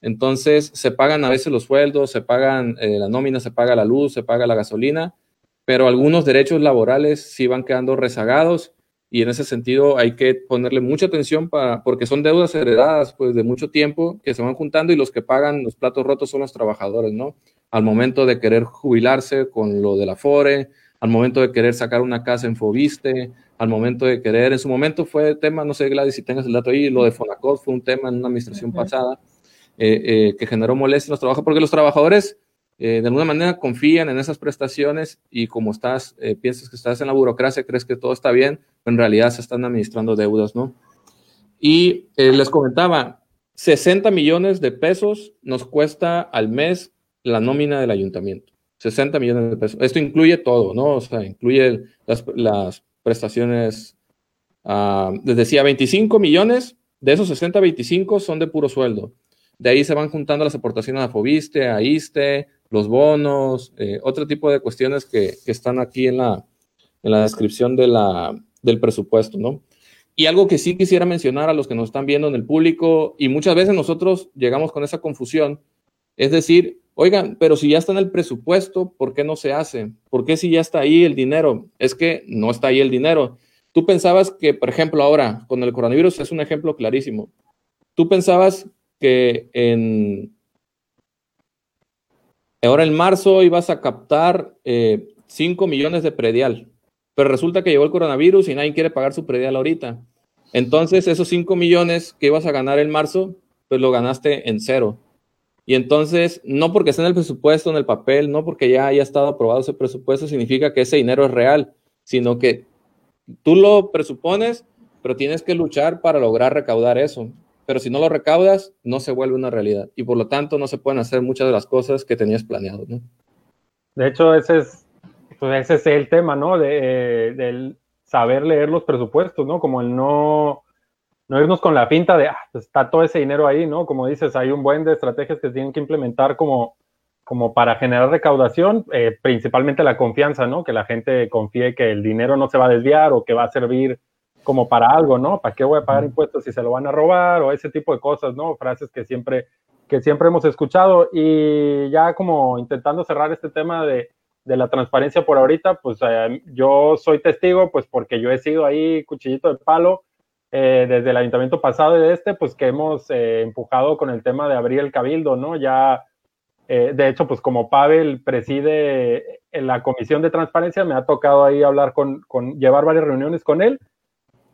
Entonces se pagan a veces los sueldos, se pagan eh, la nómina, se paga la luz, se paga la gasolina, pero algunos derechos laborales sí van quedando rezagados y en ese sentido hay que ponerle mucha atención para, porque son deudas heredadas pues de mucho tiempo que se van juntando y los que pagan los platos rotos son los trabajadores, ¿no? Al momento de querer jubilarse con lo de la FORE, al momento de querer sacar una casa en Fobiste, al momento de querer, en su momento fue tema, no sé Gladys si tengas el dato ahí, lo de Fonacot fue un tema en una administración pasada eh, eh, que generó molestia en los trabajadores, porque los trabajadores eh, de alguna manera confían en esas prestaciones y como estás, eh, piensas que estás en la burocracia, crees que todo está bien, pero en realidad se están administrando deudas, ¿no? Y eh, les comentaba, 60 millones de pesos nos cuesta al mes la nómina del ayuntamiento. 60 millones de pesos. Esto incluye todo, ¿no? O sea, incluye las, las prestaciones, uh, les decía, 25 millones, de esos 60, 25 son de puro sueldo. De ahí se van juntando las aportaciones a Fobiste, a ISTE, los bonos, eh, otro tipo de cuestiones que, están aquí en la, en la descripción de la, del presupuesto, ¿no? Y algo que sí quisiera mencionar a los que nos están viendo en el público, y muchas veces nosotros llegamos con esa confusión, es decir, oigan, pero si ya está en el presupuesto, ¿por qué no se hace? ¿Por qué si ya está ahí el dinero? Es que no está ahí el dinero. Tú pensabas que, por ejemplo, ahora con el coronavirus es un ejemplo clarísimo. Tú pensabas que en ahora en marzo ibas a captar 5 eh, millones de predial, pero resulta que llegó el coronavirus y nadie quiere pagar su predial ahorita. Entonces, esos 5 millones que ibas a ganar en marzo, pues lo ganaste en cero. Y entonces, no porque esté en el presupuesto, en el papel, no porque ya haya estado aprobado ese presupuesto, significa que ese dinero es real, sino que tú lo presupones, pero tienes que luchar para lograr recaudar eso. Pero si no lo recaudas, no se vuelve una realidad. Y por lo tanto, no se pueden hacer muchas de las cosas que tenías planeado. ¿no? De hecho, ese es, pues ese es el tema, ¿no? De, del saber leer los presupuestos, ¿no? Como el no, no irnos con la pinta de, ah, pues está todo ese dinero ahí, ¿no? Como dices, hay un buen de estrategias que tienen que implementar como, como para generar recaudación, eh, principalmente la confianza, ¿no? Que la gente confíe que el dinero no se va a desviar o que va a servir como para algo, ¿no? ¿Para qué voy a pagar impuestos si se lo van a robar? O ese tipo de cosas, ¿no? Frases que siempre, que siempre hemos escuchado. Y ya como intentando cerrar este tema de, de la transparencia por ahorita, pues eh, yo soy testigo, pues porque yo he sido ahí cuchillito de palo eh, desde el ayuntamiento pasado y de este, pues que hemos eh, empujado con el tema de abrir el cabildo, ¿no? Ya, de hecho, pues como Pavel preside en la comisión de transparencia, me ha tocado ahí hablar con, con llevar varias reuniones con él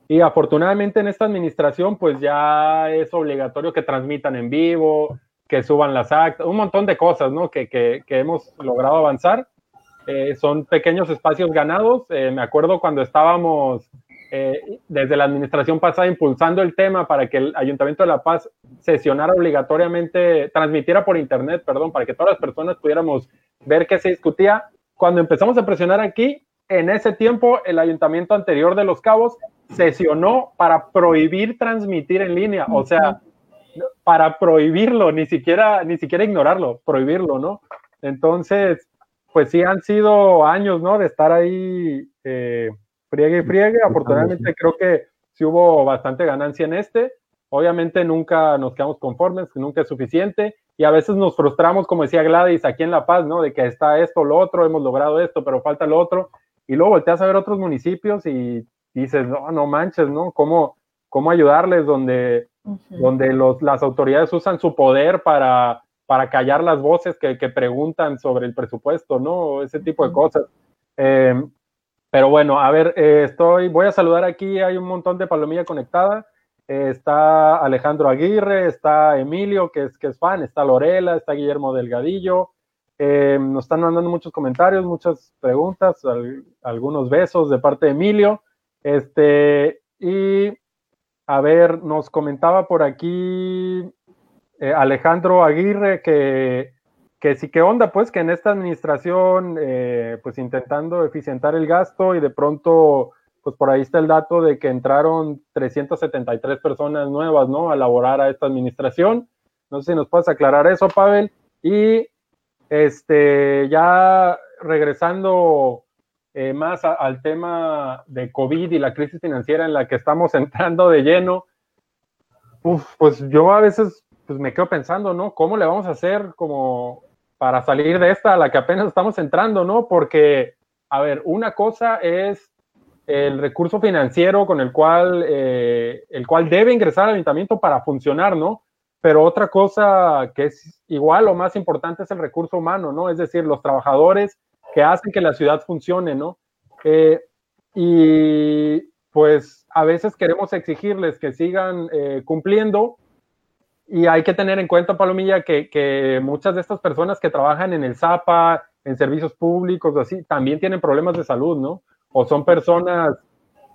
y afortunadamente en esta administración, pues ya es obligatorio que transmitan en vivo, que suban las actas, un montón de cosas, ¿no? Que, que, que hemos logrado avanzar. Eh, son pequeños espacios ganados. Eh, me acuerdo cuando estábamos eh, desde la administración pasada impulsando el tema para que el Ayuntamiento de La Paz sesionara obligatoriamente, transmitiera por internet, perdón, para que todas las personas pudiéramos ver qué se discutía. Cuando empezamos a presionar aquí, en ese tiempo el ayuntamiento anterior de Los Cabos sesionó para prohibir transmitir en línea, o sea, para prohibirlo, ni siquiera, ni siquiera ignorarlo, prohibirlo, ¿no? Entonces, pues sí han sido años, ¿no? De estar ahí eh, friegue y friegue. Afortunadamente creo que sí hubo bastante ganancia en este. Obviamente nunca nos quedamos conformes, nunca es suficiente. Y a veces nos frustramos, como decía Gladys, aquí en La Paz, ¿no? De que está esto, lo otro, hemos logrado esto, pero falta lo otro. Y luego volteas a ver otros municipios y dices, no, no manches, ¿no? ¿Cómo, cómo ayudarles donde, donde los, las autoridades usan su poder para, para callar las voces que, que preguntan sobre el presupuesto, ¿no? Ese tipo de cosas. Em, pero bueno, a ver, eh, estoy, voy a saludar aquí, hay un montón de palomilla conectada. Eh, está Alejandro Aguirre, está Emilio, que es, que es fan, está Lorela, está Guillermo Delgadillo. Em, nos están mandando muchos comentarios, muchas preguntas, algunos besos de parte de Emilio. Este, y a ver, nos comentaba por aquí eh, Alejandro Aguirre que, que sí que onda, pues que en esta administración, eh, pues intentando eficientar el gasto y de pronto, pues por ahí está el dato de que entraron 373 personas nuevas, ¿no? A laborar a esta administración. No sé si nos puedes aclarar eso, Pavel. Y este, ya regresando eh, más al tema de COVID y la crisis financiera en la que estamos entrando de lleno, pues yo a veces pues me quedo pensando, ¿no? ¿Cómo le vamos a hacer como para salir de esta a la que apenas estamos entrando, ¿no? Porque, a ver, una cosa es el recurso financiero con el cual, eh, el cual debe ingresar al ayuntamiento para funcionar, ¿no? Pero otra cosa que es igual o más importante es el recurso humano, ¿no? Es decir, los trabajadores que hacen que la ciudad funcione, ¿no? Eh, y pues a veces queremos exigirles que sigan eh, cumpliendo y hay que tener en cuenta, Palomilla, que, muchas de estas personas que trabajan en el ZAPA, en servicios públicos, así, también tienen problemas de salud, ¿no? O son personas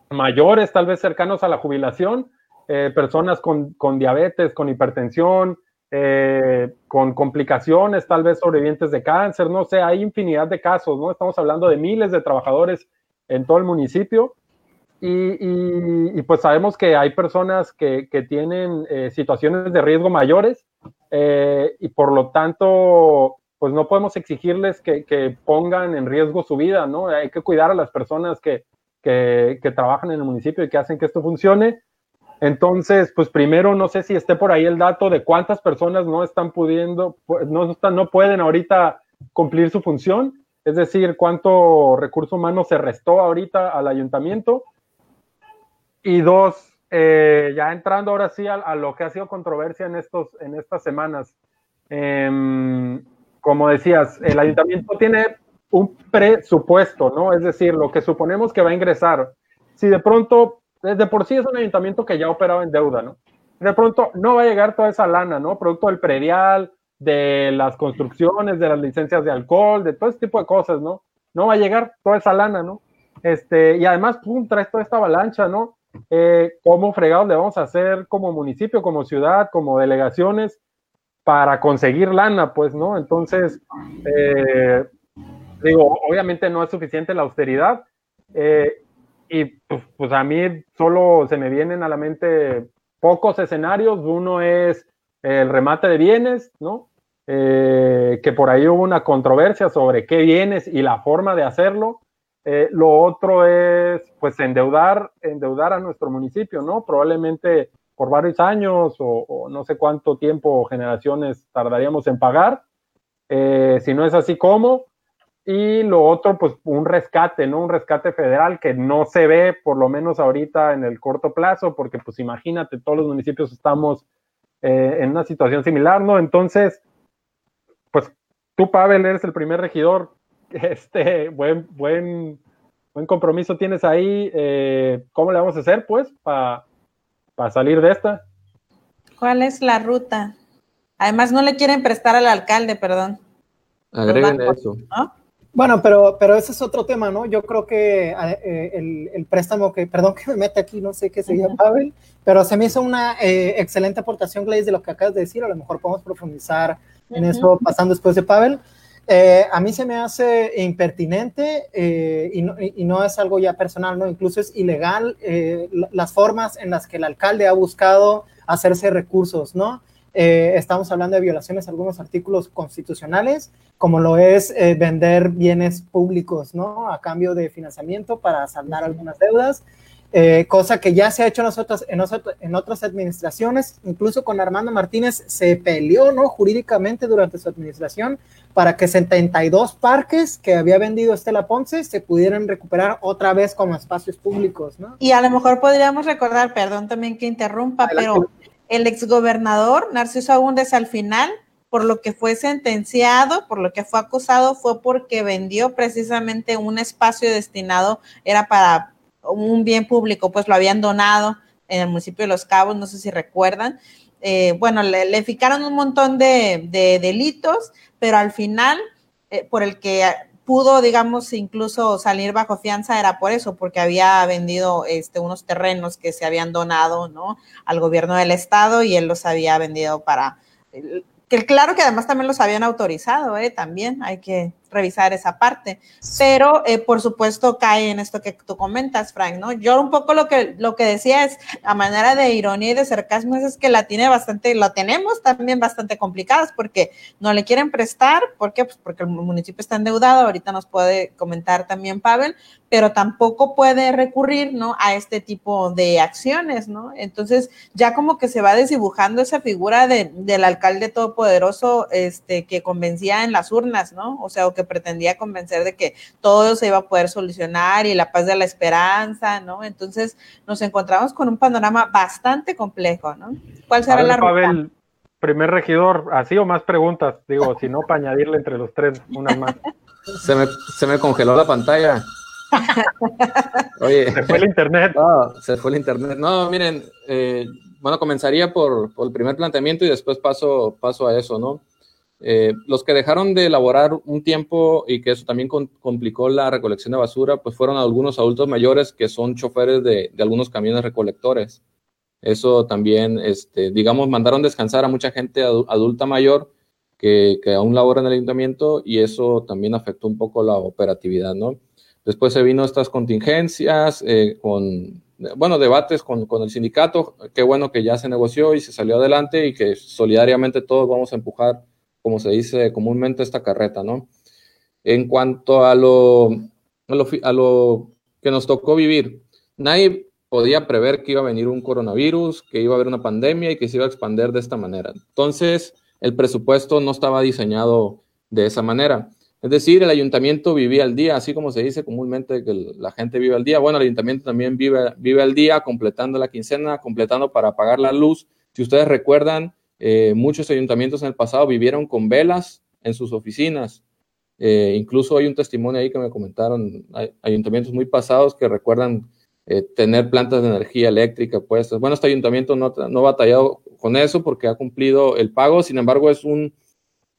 mayores, tal vez cercanos a la jubilación, eh, personas con, diabetes, con hipertensión, eh, con complicaciones, tal vez sobrevivientes de cáncer, no sé, hay infinidad de casos, ¿no? Estamos hablando de miles de trabajadores en todo el municipio y, pues sabemos que hay personas que, que tienen eh, situaciones de riesgo mayores eh, y por lo tanto, pues no podemos exigirles que, que, pongan en riesgo su vida, ¿no? Hay que cuidar a las personas que, que, que trabajan en el municipio y que hacen que esto funcione. Entonces, pues primero no sé si esté por ahí el dato de cuántas personas no están pudiendo, no, están, no pueden ahorita cumplir su función, es decir, cuánto recurso humano se restó ahorita al ayuntamiento. Y dos, eh, ya entrando ahora sí a, lo que ha sido controversia en, estos, en estas semanas. Em, como decías, el ayuntamiento tiene un presupuesto, ¿no? Es decir, lo que suponemos que va a ingresar. Si de pronto de por sí es un ayuntamiento que ya operaba en deuda, ¿no? De pronto no va a llegar toda esa lana, ¿no? Producto del predial, de las construcciones, de las licencias de alcohol, de todo ese tipo de cosas, ¿no? No va a llegar toda esa lana, ¿no? Este, y además, pum, traes toda esta avalancha, ¿no? Eh, ¿Cómo fregados le vamos a hacer como municipio, como ciudad, como delegaciones para conseguir lana, pues, ¿no? Entonces, eh, digo, obviamente no es suficiente la austeridad. Eh, y pues, pues, a mí solo se me vienen a la mente pocos escenarios. Uno es el remate de bienes, ¿no? Eh, que por ahí hubo una controversia sobre qué bienes y la forma de hacerlo. Eh, lo otro es, pues, endeudar, endeudar a nuestro municipio, ¿no? Probablemente por varios años o, no sé cuánto tiempo generaciones tardaríamos en pagar. Eh, si no es así, ¿cómo? Y lo otro, pues un rescate, ¿no? Un rescate federal que no se ve, por lo menos ahorita en el corto plazo, porque pues imagínate, todos los municipios estamos eh, en una situación similar, ¿no? Entonces, pues tú, Pavel, eres el primer regidor, este, buen, buen, buen compromiso tienes ahí. Eh, ¿Cómo le vamos a hacer, pues, para salir de esta? ¿Cuál es la ruta? Además, no le quieren prestar al alcalde, perdón. Agreguen eso. ¿no? Bueno, pero, pero ese es otro tema, ¿no? Yo creo que eh, el, el, préstamo que, perdón que me mete aquí, no sé qué sería, Pavel, pero se me hizo una eh, excelente aportación, Gladys, de lo que acabas de decir. A lo mejor podemos profundizar en eso pasando después de Pavel. Eh, a mí se me hace impertinente y no, y, no, es algo ya personal, ¿no? Incluso es ilegal las formas en las que el alcalde ha buscado hacerse recursos, ¿no? Estamos hablando de violaciones a algunos artículos constitucionales como lo es eh, vender bienes públicos, ¿no? A cambio de financiamiento para saldar algunas deudas, eh, cosa que ya se ha hecho en, nosotros, en, en otras administraciones, incluso con Armando Martínez se peleó, ¿no? Jurídicamente durante su administración para que 72 parques que había vendido Estela Ponce se pudieran recuperar otra vez como espacios públicos, ¿no? Y a lo mejor podríamos recordar, perdón también que interrumpa, pero el exgobernador Narciso Agúndez al final por lo que fue sentenciado, por lo que fue acusado, fue porque vendió precisamente un espacio destinado, era para un bien público, pues lo habían donado en el municipio de Los Cabos, no sé si recuerdan. Eh, bueno, le, le, un montón de, delitos, pero al final, eh, por el que pudo, digamos, incluso salir bajo fianza era por eso, porque había vendido este, unos terrenos que se habían donado, ¿no? Al gobierno del estado y él los había vendido para que claro que además también los habían autorizado, ¿eh? también hay que revisar esa parte, pero eh, por supuesto cae en esto que tú comentas, Frank, ¿no? Yo un poco lo que, lo que decía es, a manera de ironía y de sarcasmo, es que la tiene bastante, lo tenemos también bastante complicadas porque no le quieren prestar, ¿por qué? Pues porque el municipio está endeudado, ahorita nos puede comentar también Pavel, pero tampoco puede recurrir, ¿no? A este tipo de acciones, ¿no? Entonces, ya como que se va desdibujando esa figura de, del alcalde todopoderoso, este, que convencía en las urnas, ¿no? O sea, que pretendía convencer de que todo se iba a poder solucionar y la paz de la esperanza, ¿no? Entonces, nos encontramos con un panorama bastante complejo, ¿no? ¿Cuál será la Pavel, primer regidor, así o más preguntas, digo, si no, para añadirle entre los tres unas más. Se me, se me congeló la pantalla. Oye, se fue el internet. No, se fue el internet. No, miren, eh, bueno, comenzaría por, por, el primer planteamiento y después paso, paso a eso, ¿no? Eh, los que dejaron de elaborar un tiempo y que eso también complicó la recolección de basura, pues fueron algunos adultos mayores que son choferes de, de algunos camiones recolectores. Eso también, este, digamos, mandaron descansar a mucha gente adulta mayor que, que aún labora en el ayuntamiento y eso también afectó un poco la operatividad, ¿no? Después se vino estas contingencias eh, con, bueno, debates con, con, el sindicato. Qué bueno que ya se negoció y se salió adelante y que solidariamente todos vamos a empujar, como se dice comúnmente, esta carreta, ¿no? En cuanto a lo, a lo, que nos tocó vivir. Nadie podía prever que iba a venir un coronavirus, que iba a haber una pandemia y que se iba a expandir de esta manera. Entonces, el presupuesto no estaba diseñado de esa manera. Es decir, el ayuntamiento vivía al día, así como se dice comúnmente que la gente vive al día. Bueno, el ayuntamiento también vive, vive al día, completando la quincena, completando para pagar la luz. Si ustedes recuerdan, eh, muchos ayuntamientos en el pasado vivieron con velas en sus oficinas. Eh, incluso hay un testimonio ahí que me comentaron, hay ayuntamientos muy pasados que recuerdan eh, tener plantas de energía eléctrica puestas. Bueno, este ayuntamiento no, ha batallado con eso porque ha cumplido el pago, sin embargo es un,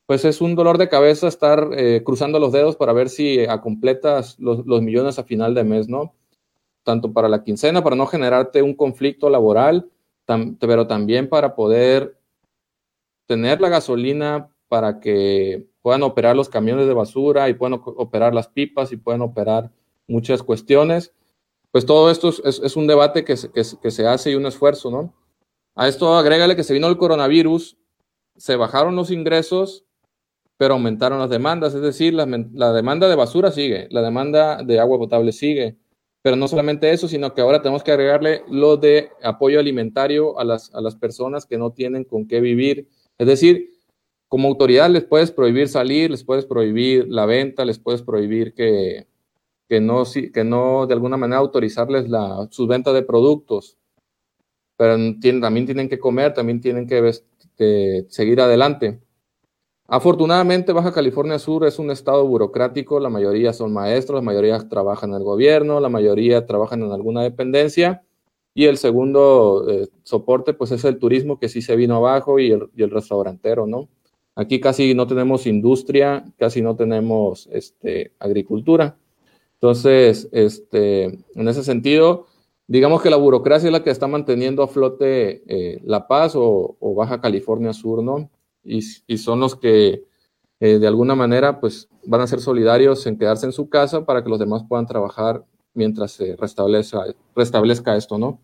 pues es un dolor de cabeza estar eh, cruzando los dedos para ver si completas los, los, millones a final de mes, ¿no? Tanto para la quincena, para no generarte un conflicto laboral, pero también para poder tener la gasolina para que puedan operar los camiones de basura y puedan operar las pipas y puedan operar muchas cuestiones. Pues todo esto es, un debate que se, hace y un esfuerzo, ¿no? A esto agrégale que se vino el coronavirus, se bajaron los ingresos pero aumentaron las demandas, es decir, la, demanda de basura sigue, la demanda de agua potable sigue, pero no solamente eso, sino que ahora tenemos que agregarle lo de apoyo alimentario a las, a las personas que no tienen con qué vivir. Es decir, como autoridad les puedes prohibir salir, les puedes prohibir la venta, les puedes prohibir que, que, no, que no de alguna manera autorizarles la, sus ventas de productos, pero también tienen que comer, también tienen que, que seguir adelante. Afortunadamente, Baja California Sur es un estado burocrático, la mayoría son maestros, la mayoría trabajan en el gobierno, la mayoría trabajan en alguna dependencia y el segundo eh, soporte pues es el turismo que sí se vino abajo y el, restaurantero, ¿no? Aquí casi no tenemos industria, casi no tenemos este, agricultura. Entonces, este, en ese sentido, digamos que la burocracia es la que está manteniendo a flote eh, La Paz o, o Baja California Sur, ¿no? y, son los que eh, de alguna manera pues van a ser solidarios en quedarse en su casa para que los demás puedan trabajar mientras se restablezca, restablezca esto, ¿no?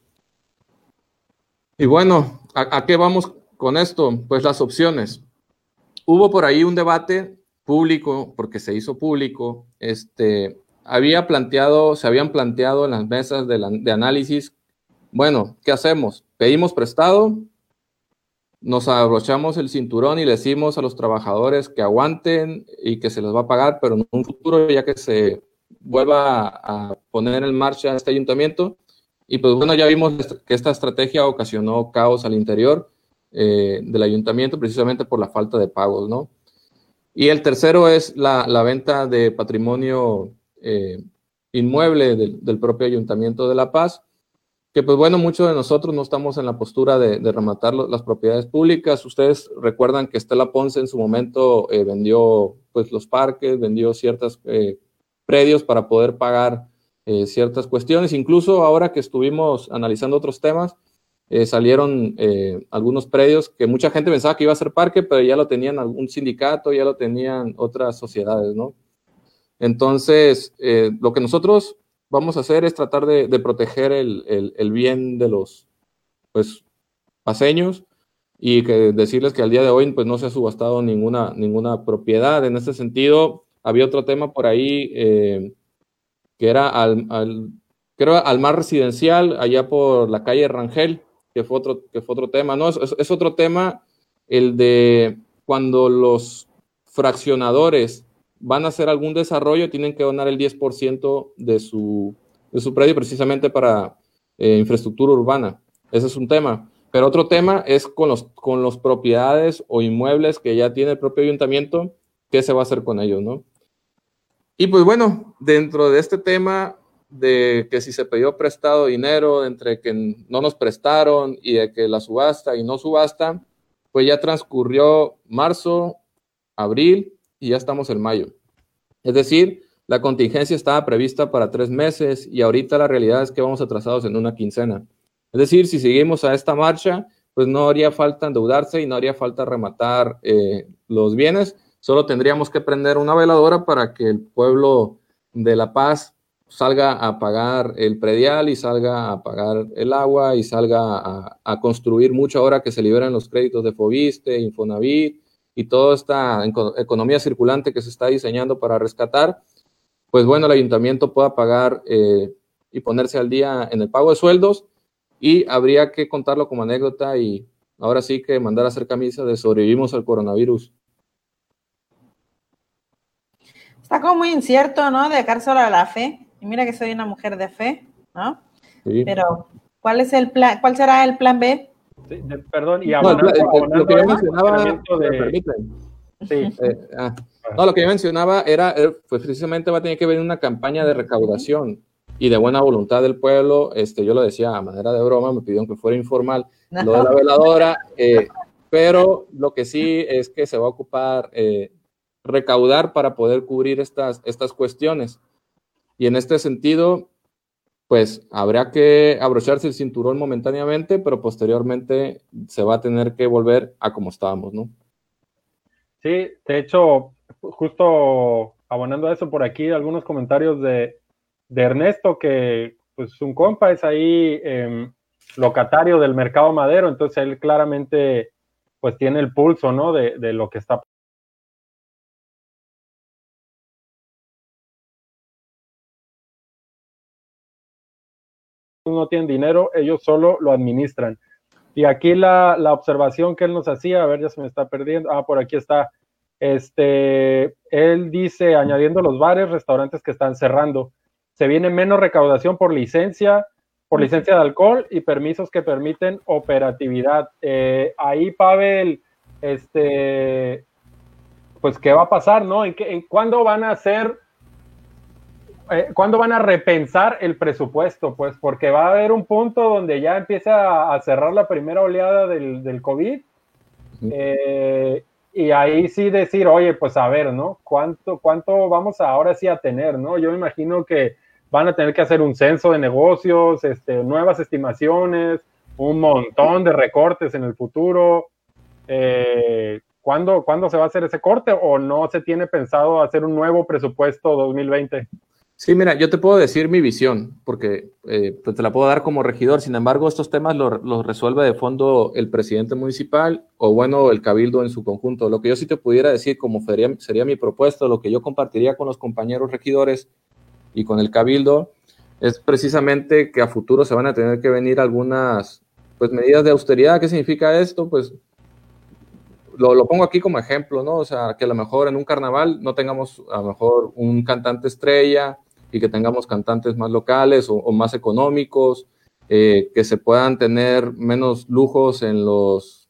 Y bueno, ¿a, qué vamos con esto? Pues las opciones. Hubo por ahí un debate público, porque se hizo público, este, había planteado, se habían planteado en las mesas de, de análisis, bueno, ¿qué hacemos? ¿Pedimos prestado nos abrochamos el cinturón y le decimos a los trabajadores que aguanten y que se les va a pagar, pero en un futuro ya que se vuelva a poner en marcha este ayuntamiento. Y pues bueno, ya vimos que esta estrategia ocasionó caos al interior eh, del ayuntamiento precisamente por la falta de pagos, ¿no? Y el tercero es la, venta de patrimonio eh, inmueble del, propio ayuntamiento de La Paz que pues bueno, muchos de nosotros no estamos en la postura de, rematar las propiedades públicas. Ustedes recuerdan que Estela Ponce en su momento eh, vendió pues los parques, vendió ciertos predios para poder pagar eh, ciertas cuestiones. Incluso ahora que estuvimos analizando otros temas, salieron algunos predios que mucha gente pensaba que iba a ser parque, pero ya lo tenían algún sindicato, ya lo tenían otras sociedades, ¿no? Entonces, lo que nosotros vamos a hacer es tratar de, proteger el, bien de los pues, paseños y que decirles que al día de hoy pues, no se ha subastado ninguna, ninguna propiedad. En ese sentido, había otro tema por ahí eh, que era al, al, creo, al mar residencial, allá por la calle Rangel, que fue otro, que fue otro tema. No, es otro tema el de cuando los fraccionadores van a hacer algún desarrollo, tienen que donar el 10% de su, de su predio precisamente para eh, infraestructura urbana. Ese es un tema. Pero otro tema es con los, con los propiedades o inmuebles que ya tiene el propio ayuntamiento, ¿qué se va a hacer con ellos, no? Y pues bueno, dentro de este tema de que si se pidió prestado dinero, entre que no nos prestaron y de que la subasta y no subasta, pues ya transcurrió marzo, abril, y ya estamos en mayo. Es decir, la contingencia estaba prevista para tres meses y ahorita la realidad es que vamos atrasados en una quincena. Es decir, si seguimos a esta marcha, pues no haría falta endeudarse y no haría falta rematar eh, los bienes, solo tendríamos que prender una veladora para que el pueblo de La Paz salga a pagar el predial y salga a pagar el agua y salga a, construir mucho ahora que se liberan los créditos de Fobiste, Infonavit y toda esta economía circulante que se está diseñando para rescatar, pues bueno, el ayuntamiento pueda pagar eh, y ponerse al día en el pago de sueldos y habría que contarlo como anécdota y ahora sí que mandar a hacer camisa de sobrevivimos al coronavirus. Está como muy incierto, ¿no? Dejar solo a la fe. Y mira que soy una mujer de fe, ¿no? Sí. Pero, ¿cuál es el plan? ¿Cuál será el plan B? Sí, de, perdón, y abonando, no, abonando lo que yo mencionaba, de... Sí. Eh, ah, no, lo que yo mencionaba era, eh, pues precisamente va a tener que venir una campaña de recaudación y de buena voluntad del pueblo. Este, yo lo decía a manera de broma, me pidieron que fuera informal lo de la veladora, eh, pero lo que sí es que se va a ocupar eh, recaudar para poder cubrir estas, estas cuestiones. Y en este sentido, pues habrá que abrocharse el cinturón momentáneamente, pero posteriormente se va a tener que volver a como estábamos, ¿no? Sí, de hecho, justo abonando a eso por aquí, algunos comentarios de, de Ernesto, que pues un compa es ahí eh, locatario del mercado madero, entonces él claramente pues tiene el pulso, ¿no? De, de lo que está no tienen dinero, ellos solo lo administran. Y aquí la, la, observación que él nos hacía, a ver, ya se me está perdiendo, ah, por aquí está, este, él dice, añadiendo los bares, restaurantes que están cerrando, se viene menos recaudación por licencia, por licencia de alcohol y permisos que permiten operatividad. Eh, ahí, Pavel, este, pues, ¿qué va a pasar, no? ¿En, qué, en cuándo van a hacer eh, ¿cuándo van a repensar el presupuesto? Pues porque va a haber un punto donde ya empieza a cerrar la primera oleada del, del COVID. Eh, y ahí sí decir, oye, pues a ver, ¿no? ¿Cuánto, ¿Cuánto vamos ahora sí a tener, ¿no? Yo me imagino que van a tener que hacer un censo de negocios, este, nuevas estimaciones, un montón de recortes en el futuro. Eh, ¿cuándo, ¿Cuándo se va a hacer ese corte o no se tiene pensado hacer un nuevo presupuesto 2020? Sí, mira, yo te puedo decir mi visión, porque eh, pues te la puedo dar como regidor. Sin embargo, estos temas los, los, resuelve de fondo el presidente municipal o, bueno, el cabildo en su conjunto. Lo que yo sí te pudiera decir, como sería, sería mi propuesta, lo que yo compartiría con los compañeros regidores y con el cabildo, es precisamente que a futuro se van a tener que venir algunas pues, medidas de austeridad. ¿Qué significa esto? Pues lo, lo, pongo aquí como ejemplo, ¿no? O sea, que a lo mejor en un carnaval no tengamos a lo mejor un cantante estrella, y que tengamos cantantes más locales o, más económicos, eh, que se puedan tener menos lujos en los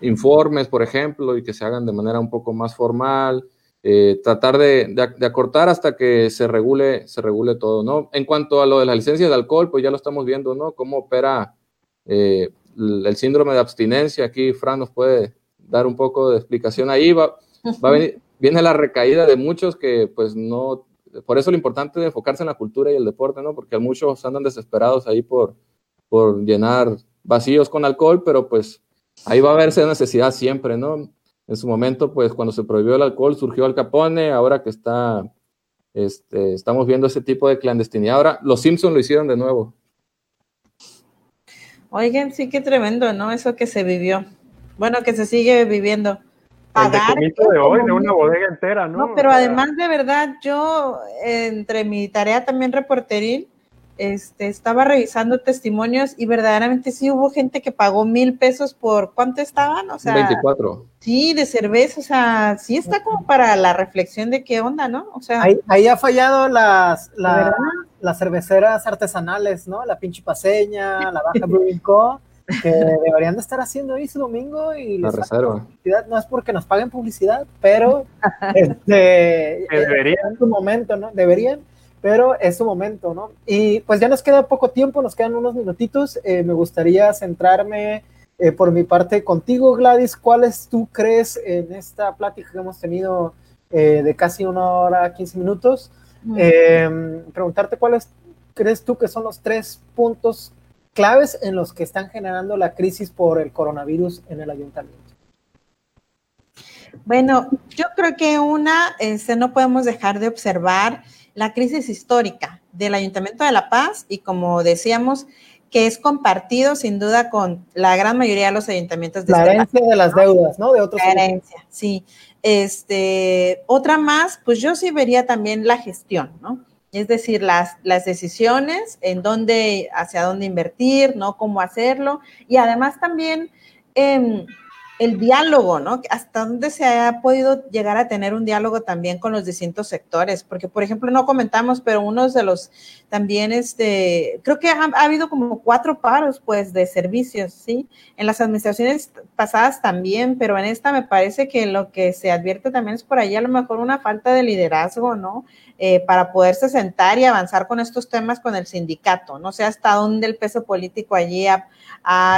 informes, por ejemplo, y que se hagan de manera un poco más formal, eh, tratar de, acortar hasta que se regule, se regule todo, ¿no? En cuanto a lo de la licencia de alcohol, pues ya lo estamos viendo, ¿no? Cómo opera eh, el síndrome de abstinencia. Aquí Fran nos puede dar un poco de explicación ahí. Va, va a venir, viene la recaída de muchos que pues no por eso lo importante de enfocarse en la cultura y el deporte, ¿no? Porque muchos andan desesperados ahí por, por llenar vacíos con alcohol, pero pues ahí va a haberse necesidad siempre, ¿no? En su momento, pues cuando se prohibió el alcohol, surgió el capone, ahora que está, este, estamos viendo ese tipo de clandestinidad. Ahora, los Simpsons lo hicieron de nuevo. Oigan, sí que tremendo, ¿no? Eso que se vivió. Bueno, que se sigue viviendo pagar. El de hoy, de una bodega entera, ¿no? No, pero además de verdad, yo, entre mi tarea también reporteril, este, estaba revisando testimonios y verdaderamente sí hubo gente que pagó mil pesos por cuánto estaban, o sea. 24. Sí, de cerveza, o sea, sí está como para la reflexión de qué onda, ¿no? O sea. Ahí, ahí ha fallado las, la, las cerveceras artesanales, ¿no? La pinche paseña, la baja Brewing Co que deberían de estar haciendo hoy su domingo y la reserva. No es porque nos paguen publicidad, pero este, deberían. Es su momento, ¿no? Deberían, pero es su momento, ¿no? Y pues ya nos queda poco tiempo, nos quedan unos minutitos. Eh, me gustaría centrarme eh, por mi parte contigo, Gladys. ¿Cuáles tú crees en esta plática que hemos tenido eh, de casi una hora, 15 minutos? preguntarte cuáles crees tú que son los tres puntos claves en los que están generando la crisis por el coronavirus en el ayuntamiento? Bueno, yo creo que una, este, no podemos dejar de observar la crisis histórica del Ayuntamiento de La Paz y como decíamos, que es compartido sin duda con la gran mayoría de los ayuntamientos de La este herencia de las deudas, ¿no? De otros. La herencia, sí. Este, otra más, pues yo sí vería también la gestión, ¿no? Es decir, las, las decisiones en dónde, hacia dónde invertir, ¿no? Cómo hacerlo. Y además también eh, el diálogo, ¿no? Hasta dónde se ha podido llegar a tener un diálogo también con los distintos sectores, porque por ejemplo no comentamos, pero uno de los también, este, creo que ha, habido como cuatro paros, pues, de servicios, ¿sí? En las administraciones pasadas también, pero en esta me parece que lo que se advierte también es por ahí a lo mejor una falta de liderazgo, ¿no? Eh, para poderse sentar y avanzar con estos temas con el sindicato. No sé hasta dónde el peso político allí ha,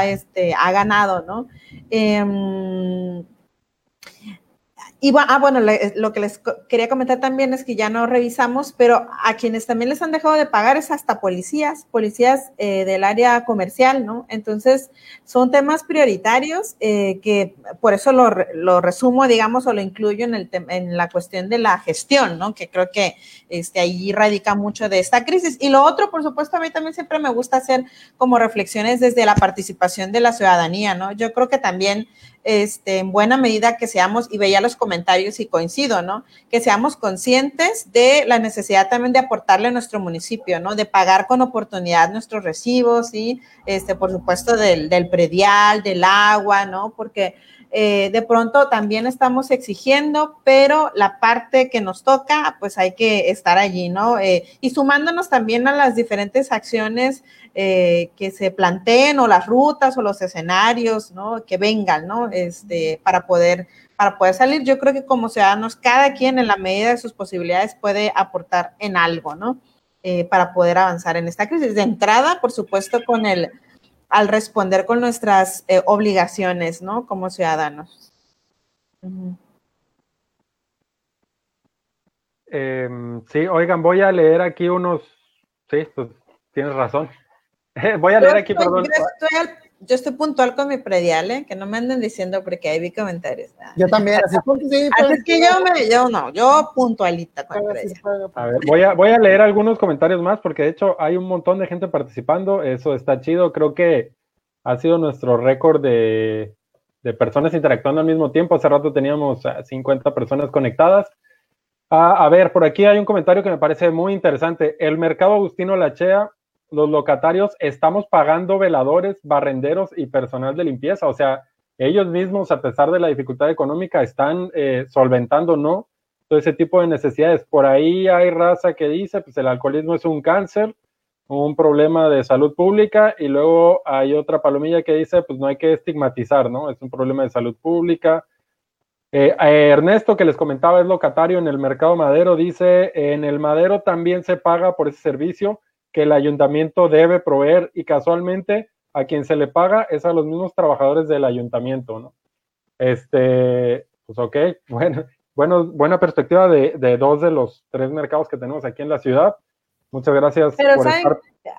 este, ha ganado, ¿no? Em, y ah, bueno, lo que les quería comentar también es que ya no revisamos, pero a quienes también les han dejado de pagar es hasta policías, policías eh, del área comercial, ¿no? Entonces, son temas prioritarios eh, que por eso lo, lo, resumo, digamos, o lo incluyo en, el en la cuestión de la gestión, ¿no? Que creo que este, ahí radica mucho de esta crisis. Y lo otro, por supuesto, a mí también siempre me gusta hacer como reflexiones desde la participación de la ciudadanía, ¿no? Yo creo que también este, en buena medida que seamos, y veía los comentarios y coincido, ¿no? Que seamos conscientes de la necesidad también de aportarle a nuestro municipio, ¿no? De pagar con oportunidad nuestros recibos y, este, por supuesto, del, del predial, del agua, ¿no? Porque eh, de pronto también estamos exigiendo, pero la parte que nos toca, pues hay que estar allí, ¿no? Eh, y sumándonos también a las diferentes acciones eh, que se planteen o las rutas o los escenarios, ¿no? Que vengan, ¿no? Este, para poder, para poder salir. Yo creo que como ciudadanos, cada quien en la medida de sus posibilidades puede aportar en algo, ¿no? para poder avanzar en esta crisis. De entrada, por supuesto, con el al responder con nuestras eh, obligaciones, ¿no? Como ciudadanos. Em, sí, oigan, voy a leer aquí unos, sí, pues tienes razón. voy a leer aquí, perdón. Yo estoy, puntual con mi predial, ¿eh? que no me anden diciendo porque ahí vi comentarios. Yo también, así, es que yo, me, yo no, yo puntualita con mi A ver, voy a, voy a leer algunos comentarios más porque de hecho hay un montón de gente participando, eso está chido, creo que ha sido nuestro récord de, de personas interactuando al mismo tiempo, hace rato teníamos 50 personas conectadas. Ah, a ver, por aquí hay un comentario que me parece muy interesante. El mercado Agustino Lachea los locatarios estamos pagando veladores, barrenderos y personal de limpieza. O sea, ellos mismos, a pesar de la dificultad económica, están eh, solventando, ¿no? Todo ese tipo de necesidades. Por ahí hay raza que dice, pues el alcoholismo es un cáncer, un problema de salud pública, y luego hay otra palomilla que dice, pues no hay que estigmatizar, ¿no? Es un problema de salud pública. Eh, Ernesto, que les comentaba, es locatario en el mercado madero, dice, en el madero también se paga por ese servicio que el ayuntamiento debe proveer y casualmente a quien se le paga es a los mismos trabajadores del ayuntamiento, ¿no? Este, pues ok, bueno, bueno buena perspectiva de, de, dos de los tres mercados que tenemos aquí en la ciudad. Muchas gracias Pero por saben,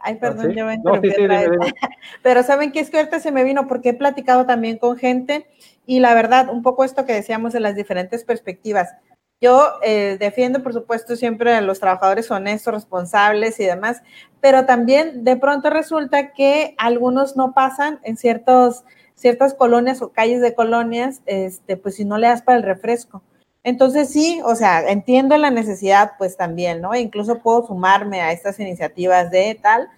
Ay, perdón, ¿Sí? yo me no, sí, sí, Pero saben que es que ahorita se me vino porque he platicado también con gente y la verdad, un poco esto que decíamos de las diferentes perspectivas. Yo eh, defiendo, por supuesto, siempre a los trabajadores honestos, responsables y demás, pero también de pronto resulta que algunos no pasan en ciertos, ciertas colonias o calles de colonias, este, pues si no le das para el refresco. Entonces sí, o sea, entiendo la necesidad, pues también, ¿no? Incluso puedo sumarme a estas iniciativas de tal,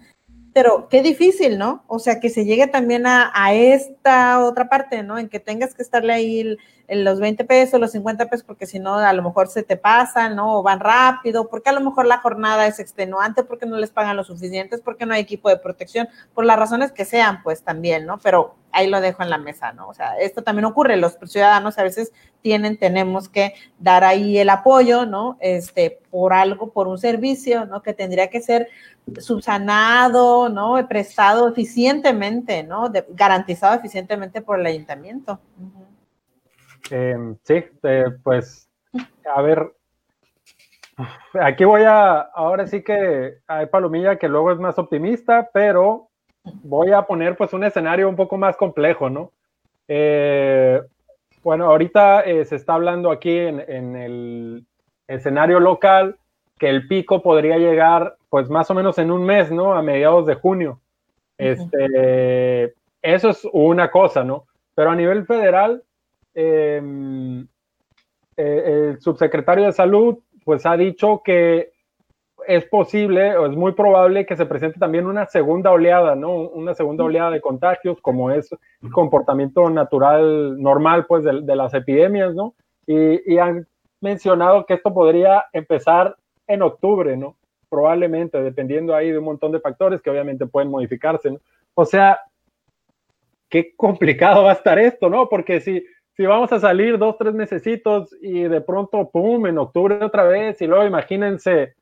pero qué difícil, ¿no? O sea, que se llegue también a, esta otra parte, ¿no? En que tengas que estarle ahí los 20 pesos, los 50 pesos, porque si no, a lo mejor se te pasan, ¿no? O van rápido, porque a lo mejor la jornada es extenuante, porque no les pagan lo suficientes, porque no hay equipo de protección, por las razones que sean, pues también, ¿no? Pero ahí lo dejo en la mesa, ¿no? O sea, esto también ocurre, los ciudadanos a veces tienen, tenemos que dar ahí el apoyo, ¿no? Este, por algo, por un servicio, ¿no? Que tendría que ser subsanado, ¿no? Prestado eficientemente, ¿no? garantizado eficientemente por el ayuntamiento. Em, sí, eh, pues, a ver, aquí voy a, ahora sí que hay palomilla que luego es más optimista, pero voy a poner pues un escenario un poco más complejo, ¿no? Eh, bueno, ahorita eh, se está hablando aquí en, el escenario local que el pico podría llegar pues más o menos en un mes, ¿no? A mediados de junio. Este, eso es una cosa, ¿no? Pero a nivel federal, Em, eh, el subsecretario de Salud pues ha dicho que es posible o es muy probable que se presente también una segunda oleada, ¿no? Una segunda oleada de contagios, como es el comportamiento natural normal, pues, de, las epidemias, ¿no? Y, y, han mencionado que esto podría empezar en octubre, ¿no? Probablemente, dependiendo ahí de un montón de factores que obviamente pueden modificarse, ¿no? O sea, qué complicado va a estar esto, ¿no? Porque si, si vamos a salir dos, tres mesecitos y de pronto, ¡pum!, en octubre otra vez, y luego imagínense,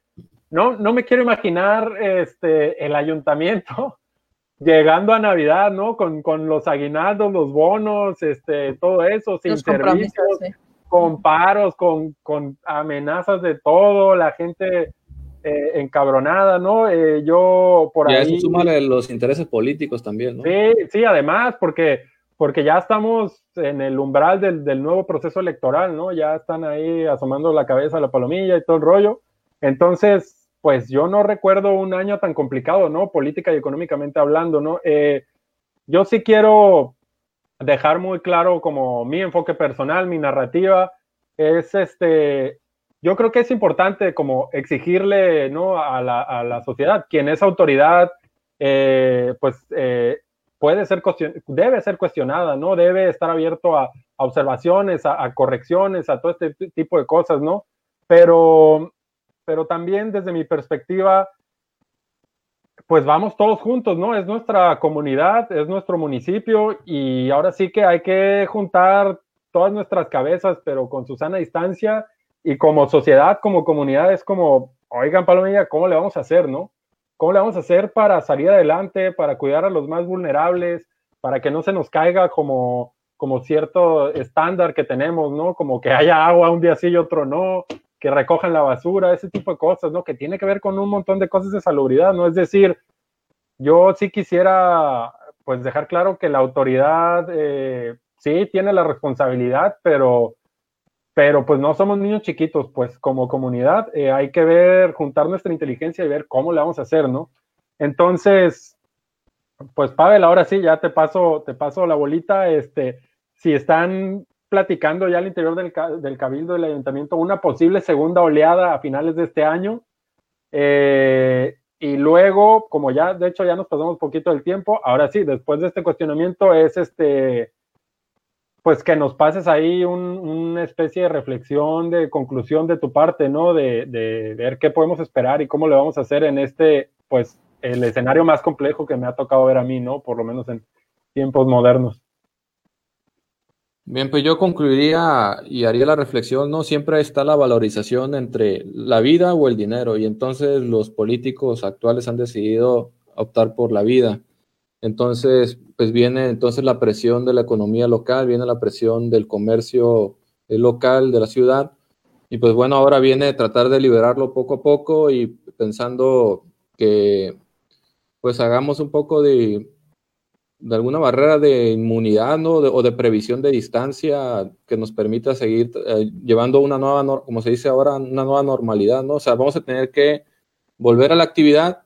no, no me quiero imaginar este, el ayuntamiento llegando a Navidad, ¿no? Con, con los aguinaldos, los bonos, este, todo eso, sin servicios, con paros, con, con amenazas de todo, la gente eh, encabronada, ¿no? Eh, yo por y ahí... eso suma los intereses políticos también, ¿no? Sí, sí, además, porque, porque ya estamos en el umbral del, del, nuevo proceso electoral, ¿no? Ya están ahí asomando la cabeza a la palomilla y todo el rollo. Entonces, pues yo no recuerdo un año tan complicado, ¿no? Política y económicamente hablando, ¿no? Eh, yo sí quiero dejar muy claro como mi enfoque personal, mi narrativa, es este, yo creo que es importante como exigirle ¿no? a, la, sociedad, quien es autoridad, eh, pues eh, puede ser debe ser cuestionada, ¿no? Debe estar abierto a, observaciones, a, correcciones, a todo este tipo de cosas, ¿no? Pero, pero también desde mi perspectiva, pues vamos todos juntos, ¿no? Es nuestra comunidad, es nuestro municipio y ahora sí que hay que juntar todas nuestras cabezas, pero con su sana distancia y como sociedad, como comunidad, es como, oigan, Palomilla, ¿cómo le vamos a hacer, no? ¿Cómo le vamos a hacer para salir adelante, para cuidar a los más vulnerables, para que no se nos caiga como, como cierto estándar que tenemos, ¿no? Como que haya agua un día sí y otro no, que recojan la basura, ese tipo de cosas, ¿no? Que tiene que ver con un montón de cosas de salubridad, ¿no? Es decir, yo sí quisiera, pues, dejar claro que la autoridad, eh, sí, tiene la responsabilidad, pero pero pues no somos niños chiquitos, pues como comunidad eh, hay que ver, juntar nuestra inteligencia y ver cómo le vamos a hacer, ¿no? Entonces, pues Pavel, ahora sí, ya te paso, te paso la bolita, este, si están platicando ya al interior del, del cabildo del ayuntamiento una posible segunda oleada a finales de este año, eh, y luego, como ya, de hecho ya nos pasamos poquito del tiempo, ahora sí, después de este cuestionamiento es este pues que nos pases ahí un, una especie de reflexión, de conclusión de tu parte, ¿no? De, de, ver qué podemos esperar y cómo le vamos a hacer en este, pues, el escenario más complejo que me ha tocado ver a mí, ¿no? Por lo menos en tiempos modernos. Bien, pues yo concluiría y haría la reflexión, ¿no? Siempre está la valorización entre la vida o el dinero y entonces los políticos actuales han decidido optar por la vida. Entonces, pues viene entonces la presión de la economía local, viene la presión del comercio eh, local de la ciudad. Y pues bueno, ahora viene tratar de liberarlo poco a poco y pensando que pues hagamos un poco de, de alguna barrera de inmunidad ¿no? o de previsión de distancia que nos permita seguir eh, llevando una nueva, como se dice ahora, una nueva normalidad, ¿no? O sea, vamos a tener que volver a la actividad,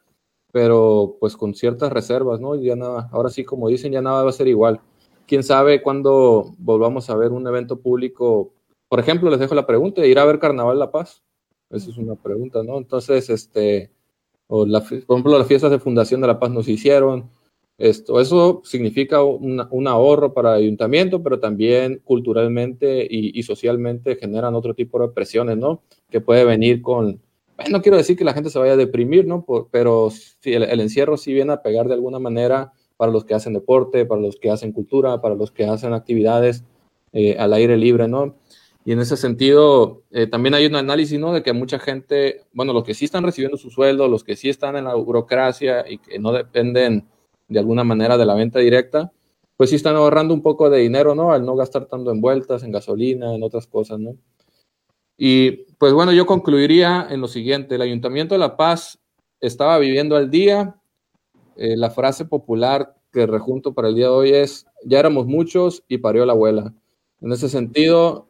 pero pues con ciertas reservas, ¿no? Ya nada, ahora sí, como dicen, ya nada va a ser igual. Quién sabe cuándo volvamos a ver un evento público. Por ejemplo, les dejo la pregunta, ¿ir a ver Carnaval La Paz? Esa es una pregunta, ¿no? Entonces, este, o la, por ejemplo, las fiestas de Fundación de La Paz nos hicieron. Esto, eso significa un ahorro para el ayuntamiento, pero también culturalmente y, socialmente generan otro tipo de presiones, ¿no? Que puede venir con, no quiero decir que la gente se vaya a deprimir, ¿no? pero sí, el, el, encierro sí viene a pegar de alguna manera para los que hacen deporte, para los que hacen cultura, para los que hacen actividades eh, al aire libre, ¿no? Y en ese sentido, eh, también hay un análisis, ¿no? De que mucha gente, bueno, los que sí están recibiendo su sueldo, los que sí están en la burocracia y que no dependen de alguna manera de la venta directa, pues sí están ahorrando un poco de dinero, ¿no? Al no gastar tanto en vueltas, en gasolina, en otras cosas, ¿no? Y pues bueno, yo concluiría en lo siguiente, el Ayuntamiento de La Paz estaba viviendo al día. Eh, la frase popular que rejunto para el día de hoy es, ya éramos muchos y parió la abuela. En ese sentido,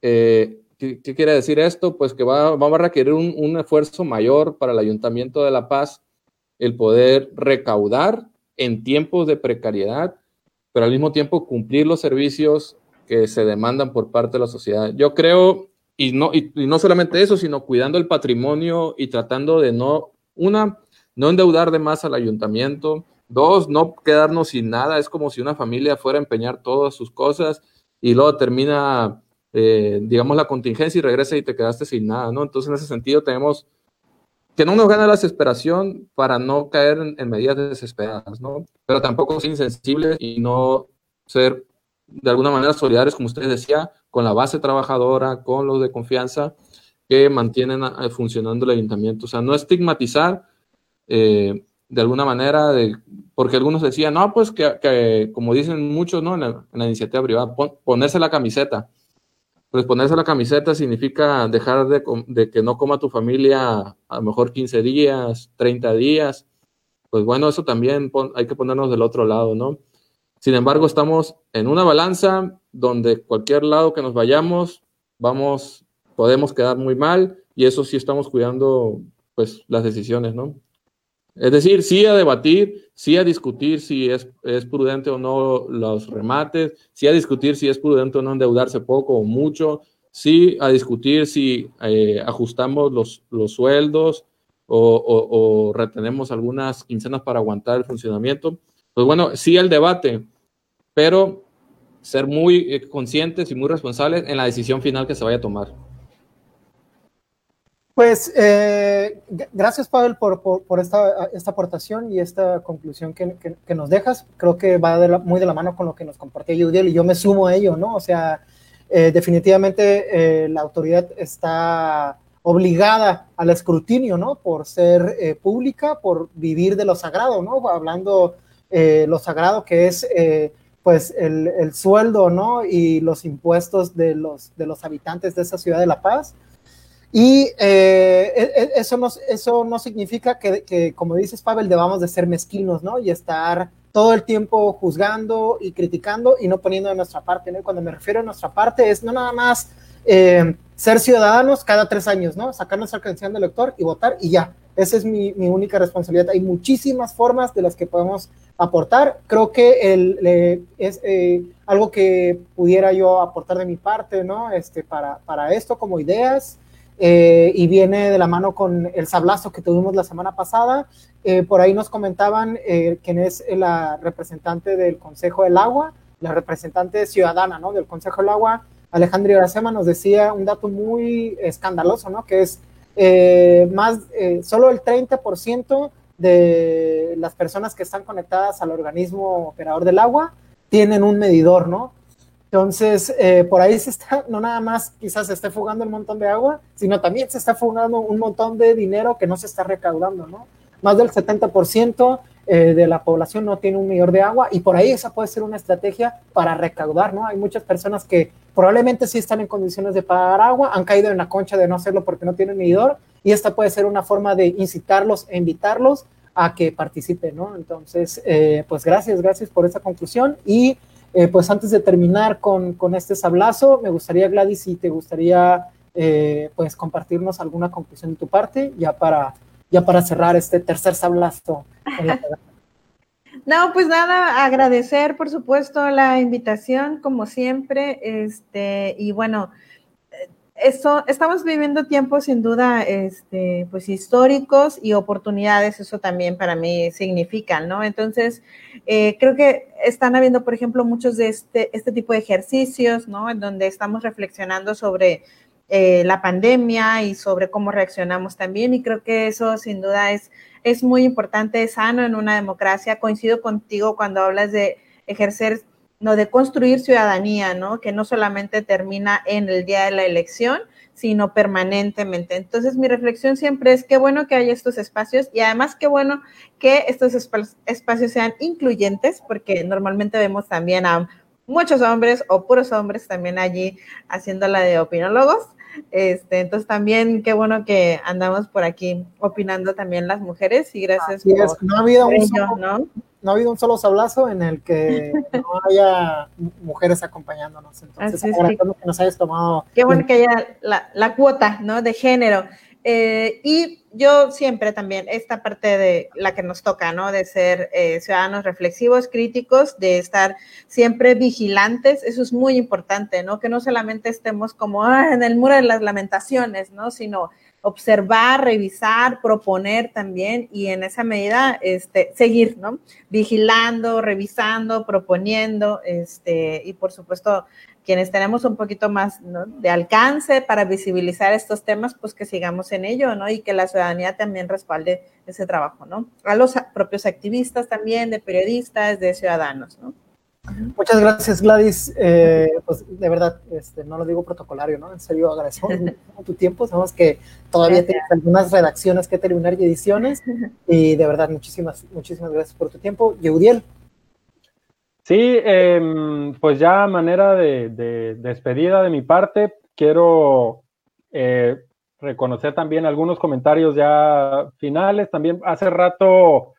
eh, ¿qué, ¿qué, quiere decir esto? Pues que va, a requerir un, esfuerzo mayor para el Ayuntamiento de La Paz el poder recaudar en tiempos de precariedad, pero al mismo tiempo cumplir los servicios que se demandan por parte de la sociedad. Yo creo y, no, y, no solamente eso, sino cuidando el patrimonio y tratando de no, una, no endeudar de más al ayuntamiento, dos, no quedarnos sin nada, es como si una familia fuera a empeñar todas sus cosas y luego termina, eh, digamos, la contingencia y regresa y te quedaste sin nada, ¿no? Entonces, en ese sentido, tenemos que no nos gane la desesperación para no caer en, medidas desesperadas, ¿no? Pero tampoco ser insensibles y no ser de alguna manera solidarios, como usted decía, con la base trabajadora, con los de confianza que mantienen funcionando el ayuntamiento. O sea, no estigmatizar eh, de alguna manera, de, porque algunos decían, no, pues que, como dicen muchos, ¿no? En la, iniciativa privada, ponerse la camiseta. Pues ponerse la camiseta significa dejar de, que no coma tu familia a lo mejor 15 días, 30 días. Pues bueno, eso también hay que ponernos del otro lado, ¿no? Sin embargo, estamos en una balanza donde cualquier lado que nos vayamos, vamos, podemos quedar muy mal y eso sí estamos cuidando, pues, las decisiones, ¿no? Es decir, sí a debatir, sí a discutir si es, es, prudente o no los remates, sí a discutir si es prudente o no endeudarse poco o mucho, sí a discutir si eh, ajustamos los, los sueldos o, o, retenemos algunas quincenas para aguantar el funcionamiento. Pues bueno, sí el debate, pero ser muy eh, conscientes y muy responsables en la decisión final que se vaya a tomar. Pues eh, gracias, Pavel, por, por, esta, esta, aportación y esta conclusión que, que, nos dejas. Creo que va muy de la mano con lo que nos compartió Yudiel y yo me sumo a ello, ¿no? O sea, eh, definitivamente eh, la autoridad está obligada al escrutinio, ¿no? Por ser pública, por vivir de lo sagrado, ¿no? Hablando lo sagrado que es pues el, el, sueldo, ¿no? Y los impuestos de los, de los habitantes de esa ciudad de La Paz. Y eh, e, e, eso, no, eso no significa que, como dices, Pavel, debamos de ser mezquinos, ¿no? Y estar todo el tiempo juzgando y criticando y no poniendo de nuestra parte, ¿no? Y cuando me refiero a nuestra parte es no nada más eh, ser ciudadanos cada tres años, ¿no? Sacar nuestra credencial de elector y votar y ya. Esa es mi, mi, única responsabilidad. Hay muchísimas formas de las que podemos aportar. Creo que el, es eh, algo que pudiera yo aportar de mi parte, ¿no? Este, para, para esto como ideas. Eh, y viene de la mano con el sablazo que tuvimos la semana pasada. Eh, por ahí nos comentaban eh, quién es la representante del Consejo del Agua, la representante ciudadana ¿no? del Consejo del Agua, Alejandra Iracema, nos decía un dato muy escandaloso, ¿no? que es más, solo el 30% de las personas que están conectadas al organismo operador del agua tienen un medidor, ¿no? Entonces, eh, por ahí se está, no nada más quizás se esté fugando un montón de agua, sino también se está fugando un montón de dinero que no se está recaudando, ¿no? Más del 70% eh, de la población no tiene un medidor de agua y por ahí esa puede ser una estrategia para recaudar, ¿no? Hay muchas personas que probablemente sí están en condiciones de pagar agua, han caído en la concha de no hacerlo porque no tienen medidor y esta puede ser una forma de incitarlos e invitarlos a que participen, ¿no? Entonces, eh, pues gracias, gracias por esa conclusión y eh, pues antes de terminar con, con, este sablazo, me gustaría, Gladys, si te gustaría eh, pues compartirnos alguna conclusión de tu parte, ya para, ya para cerrar este tercer sablazo. No, pues nada, agradecer por supuesto la invitación, como siempre, este, y bueno, eso, estamos viviendo tiempos sin duda, este, pues históricos y oportunidades, eso también para mí significa, ¿no? Entonces, eh, creo que están habiendo, por ejemplo, muchos de este, este tipo de ejercicios, ¿no? En donde estamos reflexionando sobre eh, la pandemia y sobre cómo reaccionamos también, y creo que eso sin duda es, es muy importante, sano en una democracia. Coincido contigo cuando hablas de ejercer no de construir ciudadanía, ¿no? Que no solamente termina en el día de la elección, sino permanentemente. Entonces, mi reflexión siempre es qué bueno que haya estos espacios y además qué bueno que estos espacios sean incluyentes, porque normalmente vemos también a muchos hombres o puros hombres también allí haciendo la de opinólogos. Este, entonces también qué bueno que andamos por aquí opinando también las mujeres y gracias por, no ha habido un ¿no? No ha habido un solo sablazo en el que no haya mujeres acompañándonos. Entonces, que nos hayas tomado. Qué bueno que haya la, la, cuota, ¿no? De género. Eh, y yo siempre también, esta parte de la que nos toca, ¿no? De ser eh, ciudadanos reflexivos, críticos, de estar siempre vigilantes, eso es muy importante, ¿no? Que no solamente estemos como ah, en el muro de las lamentaciones, ¿no? Sino observar, revisar, proponer también y en esa medida este, seguir, ¿no? Vigilando, revisando, proponiendo, este, y por supuesto quienes tenemos un poquito más de alcance para visibilizar estos temas, pues que sigamos en ello, ¿no? Y que la ciudadanía también respalde ese trabajo, ¿no? A los propios activistas también, de periodistas, de ciudadanos, ¿no? Muchas gracias, Gladys. Eh, pues de verdad, este, no lo digo protocolario, ¿no? En serio, agradecemos tu tiempo. Sabemos que todavía tienes algunas redacciones que terminar y ediciones. Y de verdad, muchísimas, muchísimas gracias por tu tiempo. Yeudiel. Sí, em, pues ya a manera de, despedida de mi parte, quiero eh, reconocer también algunos comentarios ya finales. También hace rato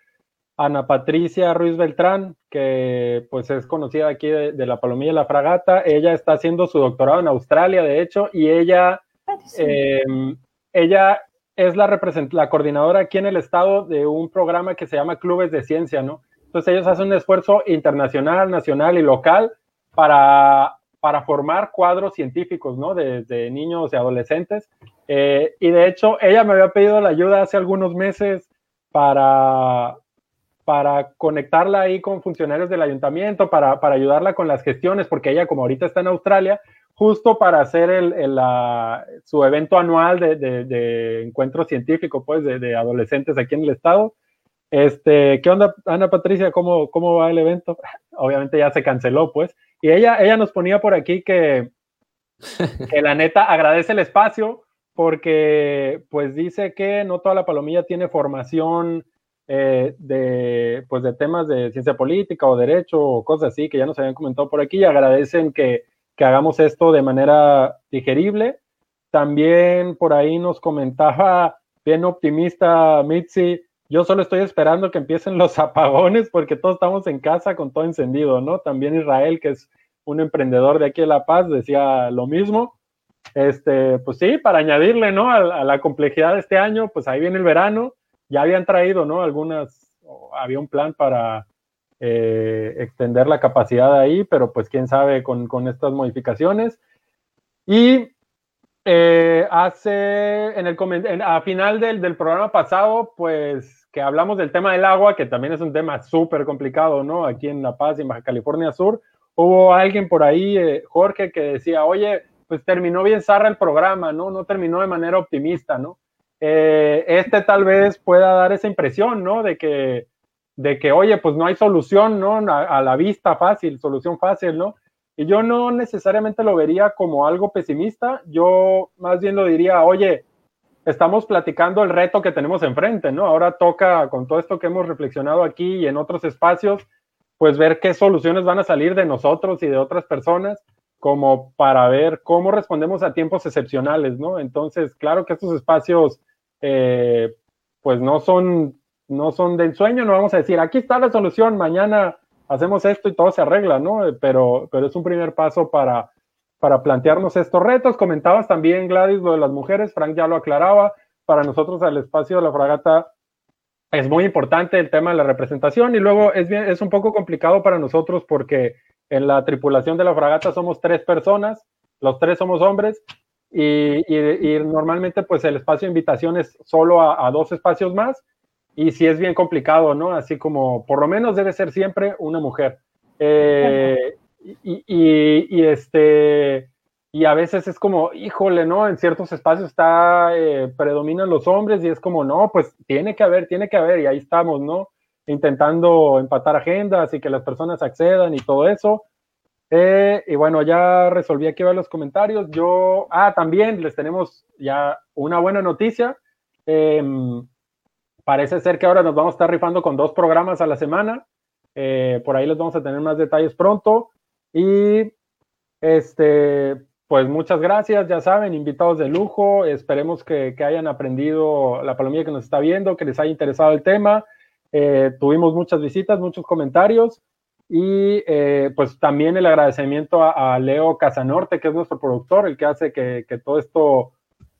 Ana Patricia Ruiz Beltrán, que pues es conocida aquí de, la Palomilla y la Fragata, ella está haciendo su doctorado en Australia, de hecho, y ella, em, ella es la, la coordinadora aquí en el estado de un programa que se llama Clubes de Ciencia, ¿no? Entonces ellos hacen un esfuerzo internacional, nacional y local para, para formar cuadros científicos, ¿no? De, niños y adolescentes. Eh, y de hecho, ella me había pedido la ayuda hace algunos meses para, para conectarla ahí con funcionarios del ayuntamiento, para, para ayudarla con las gestiones, porque ella como ahorita está en Australia, justo para hacer el, su evento anual de, de, encuentro científico, pues, de, adolescentes aquí en el estado. Este, ¿qué onda, Ana Patricia? ¿Cómo, cómo va el evento? Obviamente ya se canceló, pues. Y ella, ella nos ponía por aquí que, que la neta agradece el espacio porque, pues, dice que no toda la palomilla tiene formación eh, de, pues, de temas de ciencia política o derecho o cosas así que ya nos habían comentado por aquí y agradecen que, que hagamos esto de manera digerible. También por ahí nos comentaba bien optimista Mitzi yo solo estoy esperando que empiecen los apagones porque todos estamos en casa con todo encendido, ¿no? También Israel, que es un emprendedor de aquí de La Paz, decía lo mismo. Este, pues sí, para añadirle, ¿no? A, la complejidad de este año, pues ahí viene el verano. Ya habían traído, ¿no? Algunas, había un plan para eh, extender la capacidad ahí, pero pues quién sabe con, con estas modificaciones. Y eh, hace, en el, a final del, del, programa pasado, pues que hablamos del tema del agua, que también es un tema súper complicado, ¿no? Aquí en La Paz y en Baja California Sur, hubo alguien por ahí, eh, Jorge, que decía, oye, pues terminó bien zarra el programa, ¿no? No terminó de manera optimista, ¿no? Eh, este tal vez pueda dar esa impresión, ¿no? De que, de que, oye, pues no hay solución, ¿no? a la vista fácil, solución fácil, ¿no? Y yo no necesariamente lo vería como algo pesimista, yo más bien lo diría, oye, estamos platicando el reto que tenemos enfrente, ¿no? Ahora toca, con todo esto que hemos reflexionado aquí y en otros espacios, pues ver qué soluciones van a salir de nosotros y de otras personas, como para ver cómo respondemos a tiempos excepcionales, ¿no? Entonces, claro que estos espacios, eh, pues no son, no son de ensueño, no vamos a decir, aquí está la solución, mañana hacemos esto y todo se arregla, ¿no? Eh, pero, pero es un primer paso para, para plantearnos estos retos. Comentabas también, Gladys, lo de las mujeres, Frank ya lo aclaraba, para nosotros al espacio de la fragata es muy importante el tema de la representación y luego es, bien, es un poco complicado para nosotros porque en la tripulación de la fragata somos tres personas, los tres somos hombres y, y, normalmente pues el espacio de invitación es solo a, dos espacios más y sí es bien complicado, ¿no? Así como por lo menos debe ser siempre una mujer. Eh, y, y, este, y a veces es como, híjole, ¿no? En ciertos espacios está, eh, predominan los hombres y es como, no, pues tiene que haber, tiene que haber, y ahí estamos, ¿no? Intentando empatar agendas y que las personas accedan y todo eso. Eh, y bueno, ya resolví aquí los comentarios. Yo, ah, también les tenemos ya una buena noticia. Eh, Parece ser que ahora nos vamos a estar rifando con dos programas a la semana. Eh, por ahí les vamos a tener más detalles pronto. Y este, pues muchas gracias, ya saben, invitados de lujo. Esperemos que, hayan aprendido la palomilla que nos está viendo, que les haya interesado el tema. Eh, tuvimos muchas visitas, muchos comentarios. Y eh, pues también el agradecimiento a, Leo Casanorte, que es nuestro productor, el que hace que, que todo esto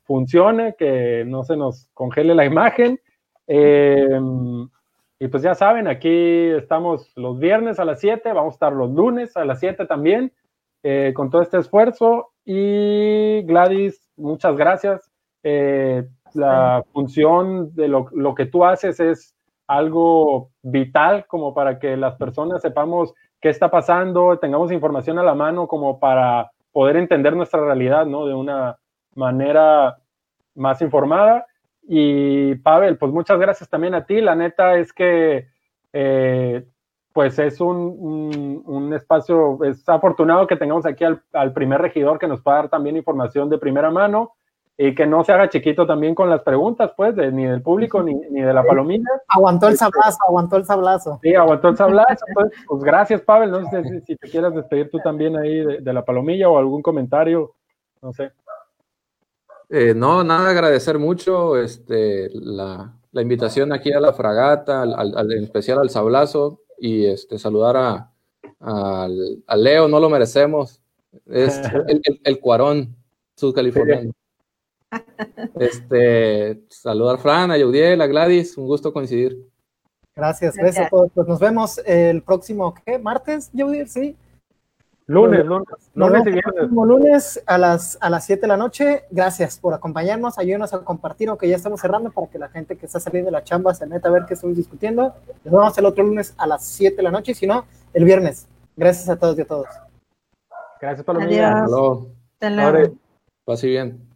funcione, que no se nos congele la imagen. Eh, y pues ya saben, aquí estamos los viernes a las 7, vamos a estar los lunes a las 7 también, eh, con todo este esfuerzo. Y Gladys, muchas gracias. Eh, la función de lo, lo, que tú haces es algo vital como para que las personas sepamos qué está pasando, tengamos información a la mano como para poder entender nuestra realidad, ¿no? De una manera más informada. Y Pavel, pues muchas gracias también a ti. La neta es que eh, pues es un, un, espacio, es afortunado que tengamos aquí al, al, primer regidor que nos pueda dar también información de primera mano y que no se haga chiquito también con las preguntas, pues, de, ni del público ni, ni, de la palomilla. Aguantó el sablazo, aguantó el sablazo. Sí, aguantó el sablazo. Pues, pues gracias, Pavel. No sé si, si, te quieras despedir tú también ahí de, de la palomilla o algún comentario, no sé. Eh, no, nada, agradecer mucho este, la, la, invitación aquí a la fragata, al, al, en especial al sablazo, y este, saludar a, a, a Leo, no lo merecemos. Es el, el, el Cuarón, subcaliforniano. Este, saludar a Fran, a Yaudiel, a Gladys, un gusto coincidir. Gracias, gracias a todos. Pues nos vemos el próximo, ¿qué? ¿Martes, Yaudiel? Sí. Lunes, lunes, lunes y viernes. lunes a las, a las 7 de la noche. Gracias por acompañarnos. Ayúdenos a compartir, aunque ya estamos cerrando, para que la gente que está saliendo de la chamba se meta a ver qué estamos discutiendo. Nos vemos el otro lunes a las 7 de la noche, y si no, el viernes. Gracias a todos y a todos. Gracias, Palomilla. Adiós. Hasta luego. Hasta luego. Pase bien.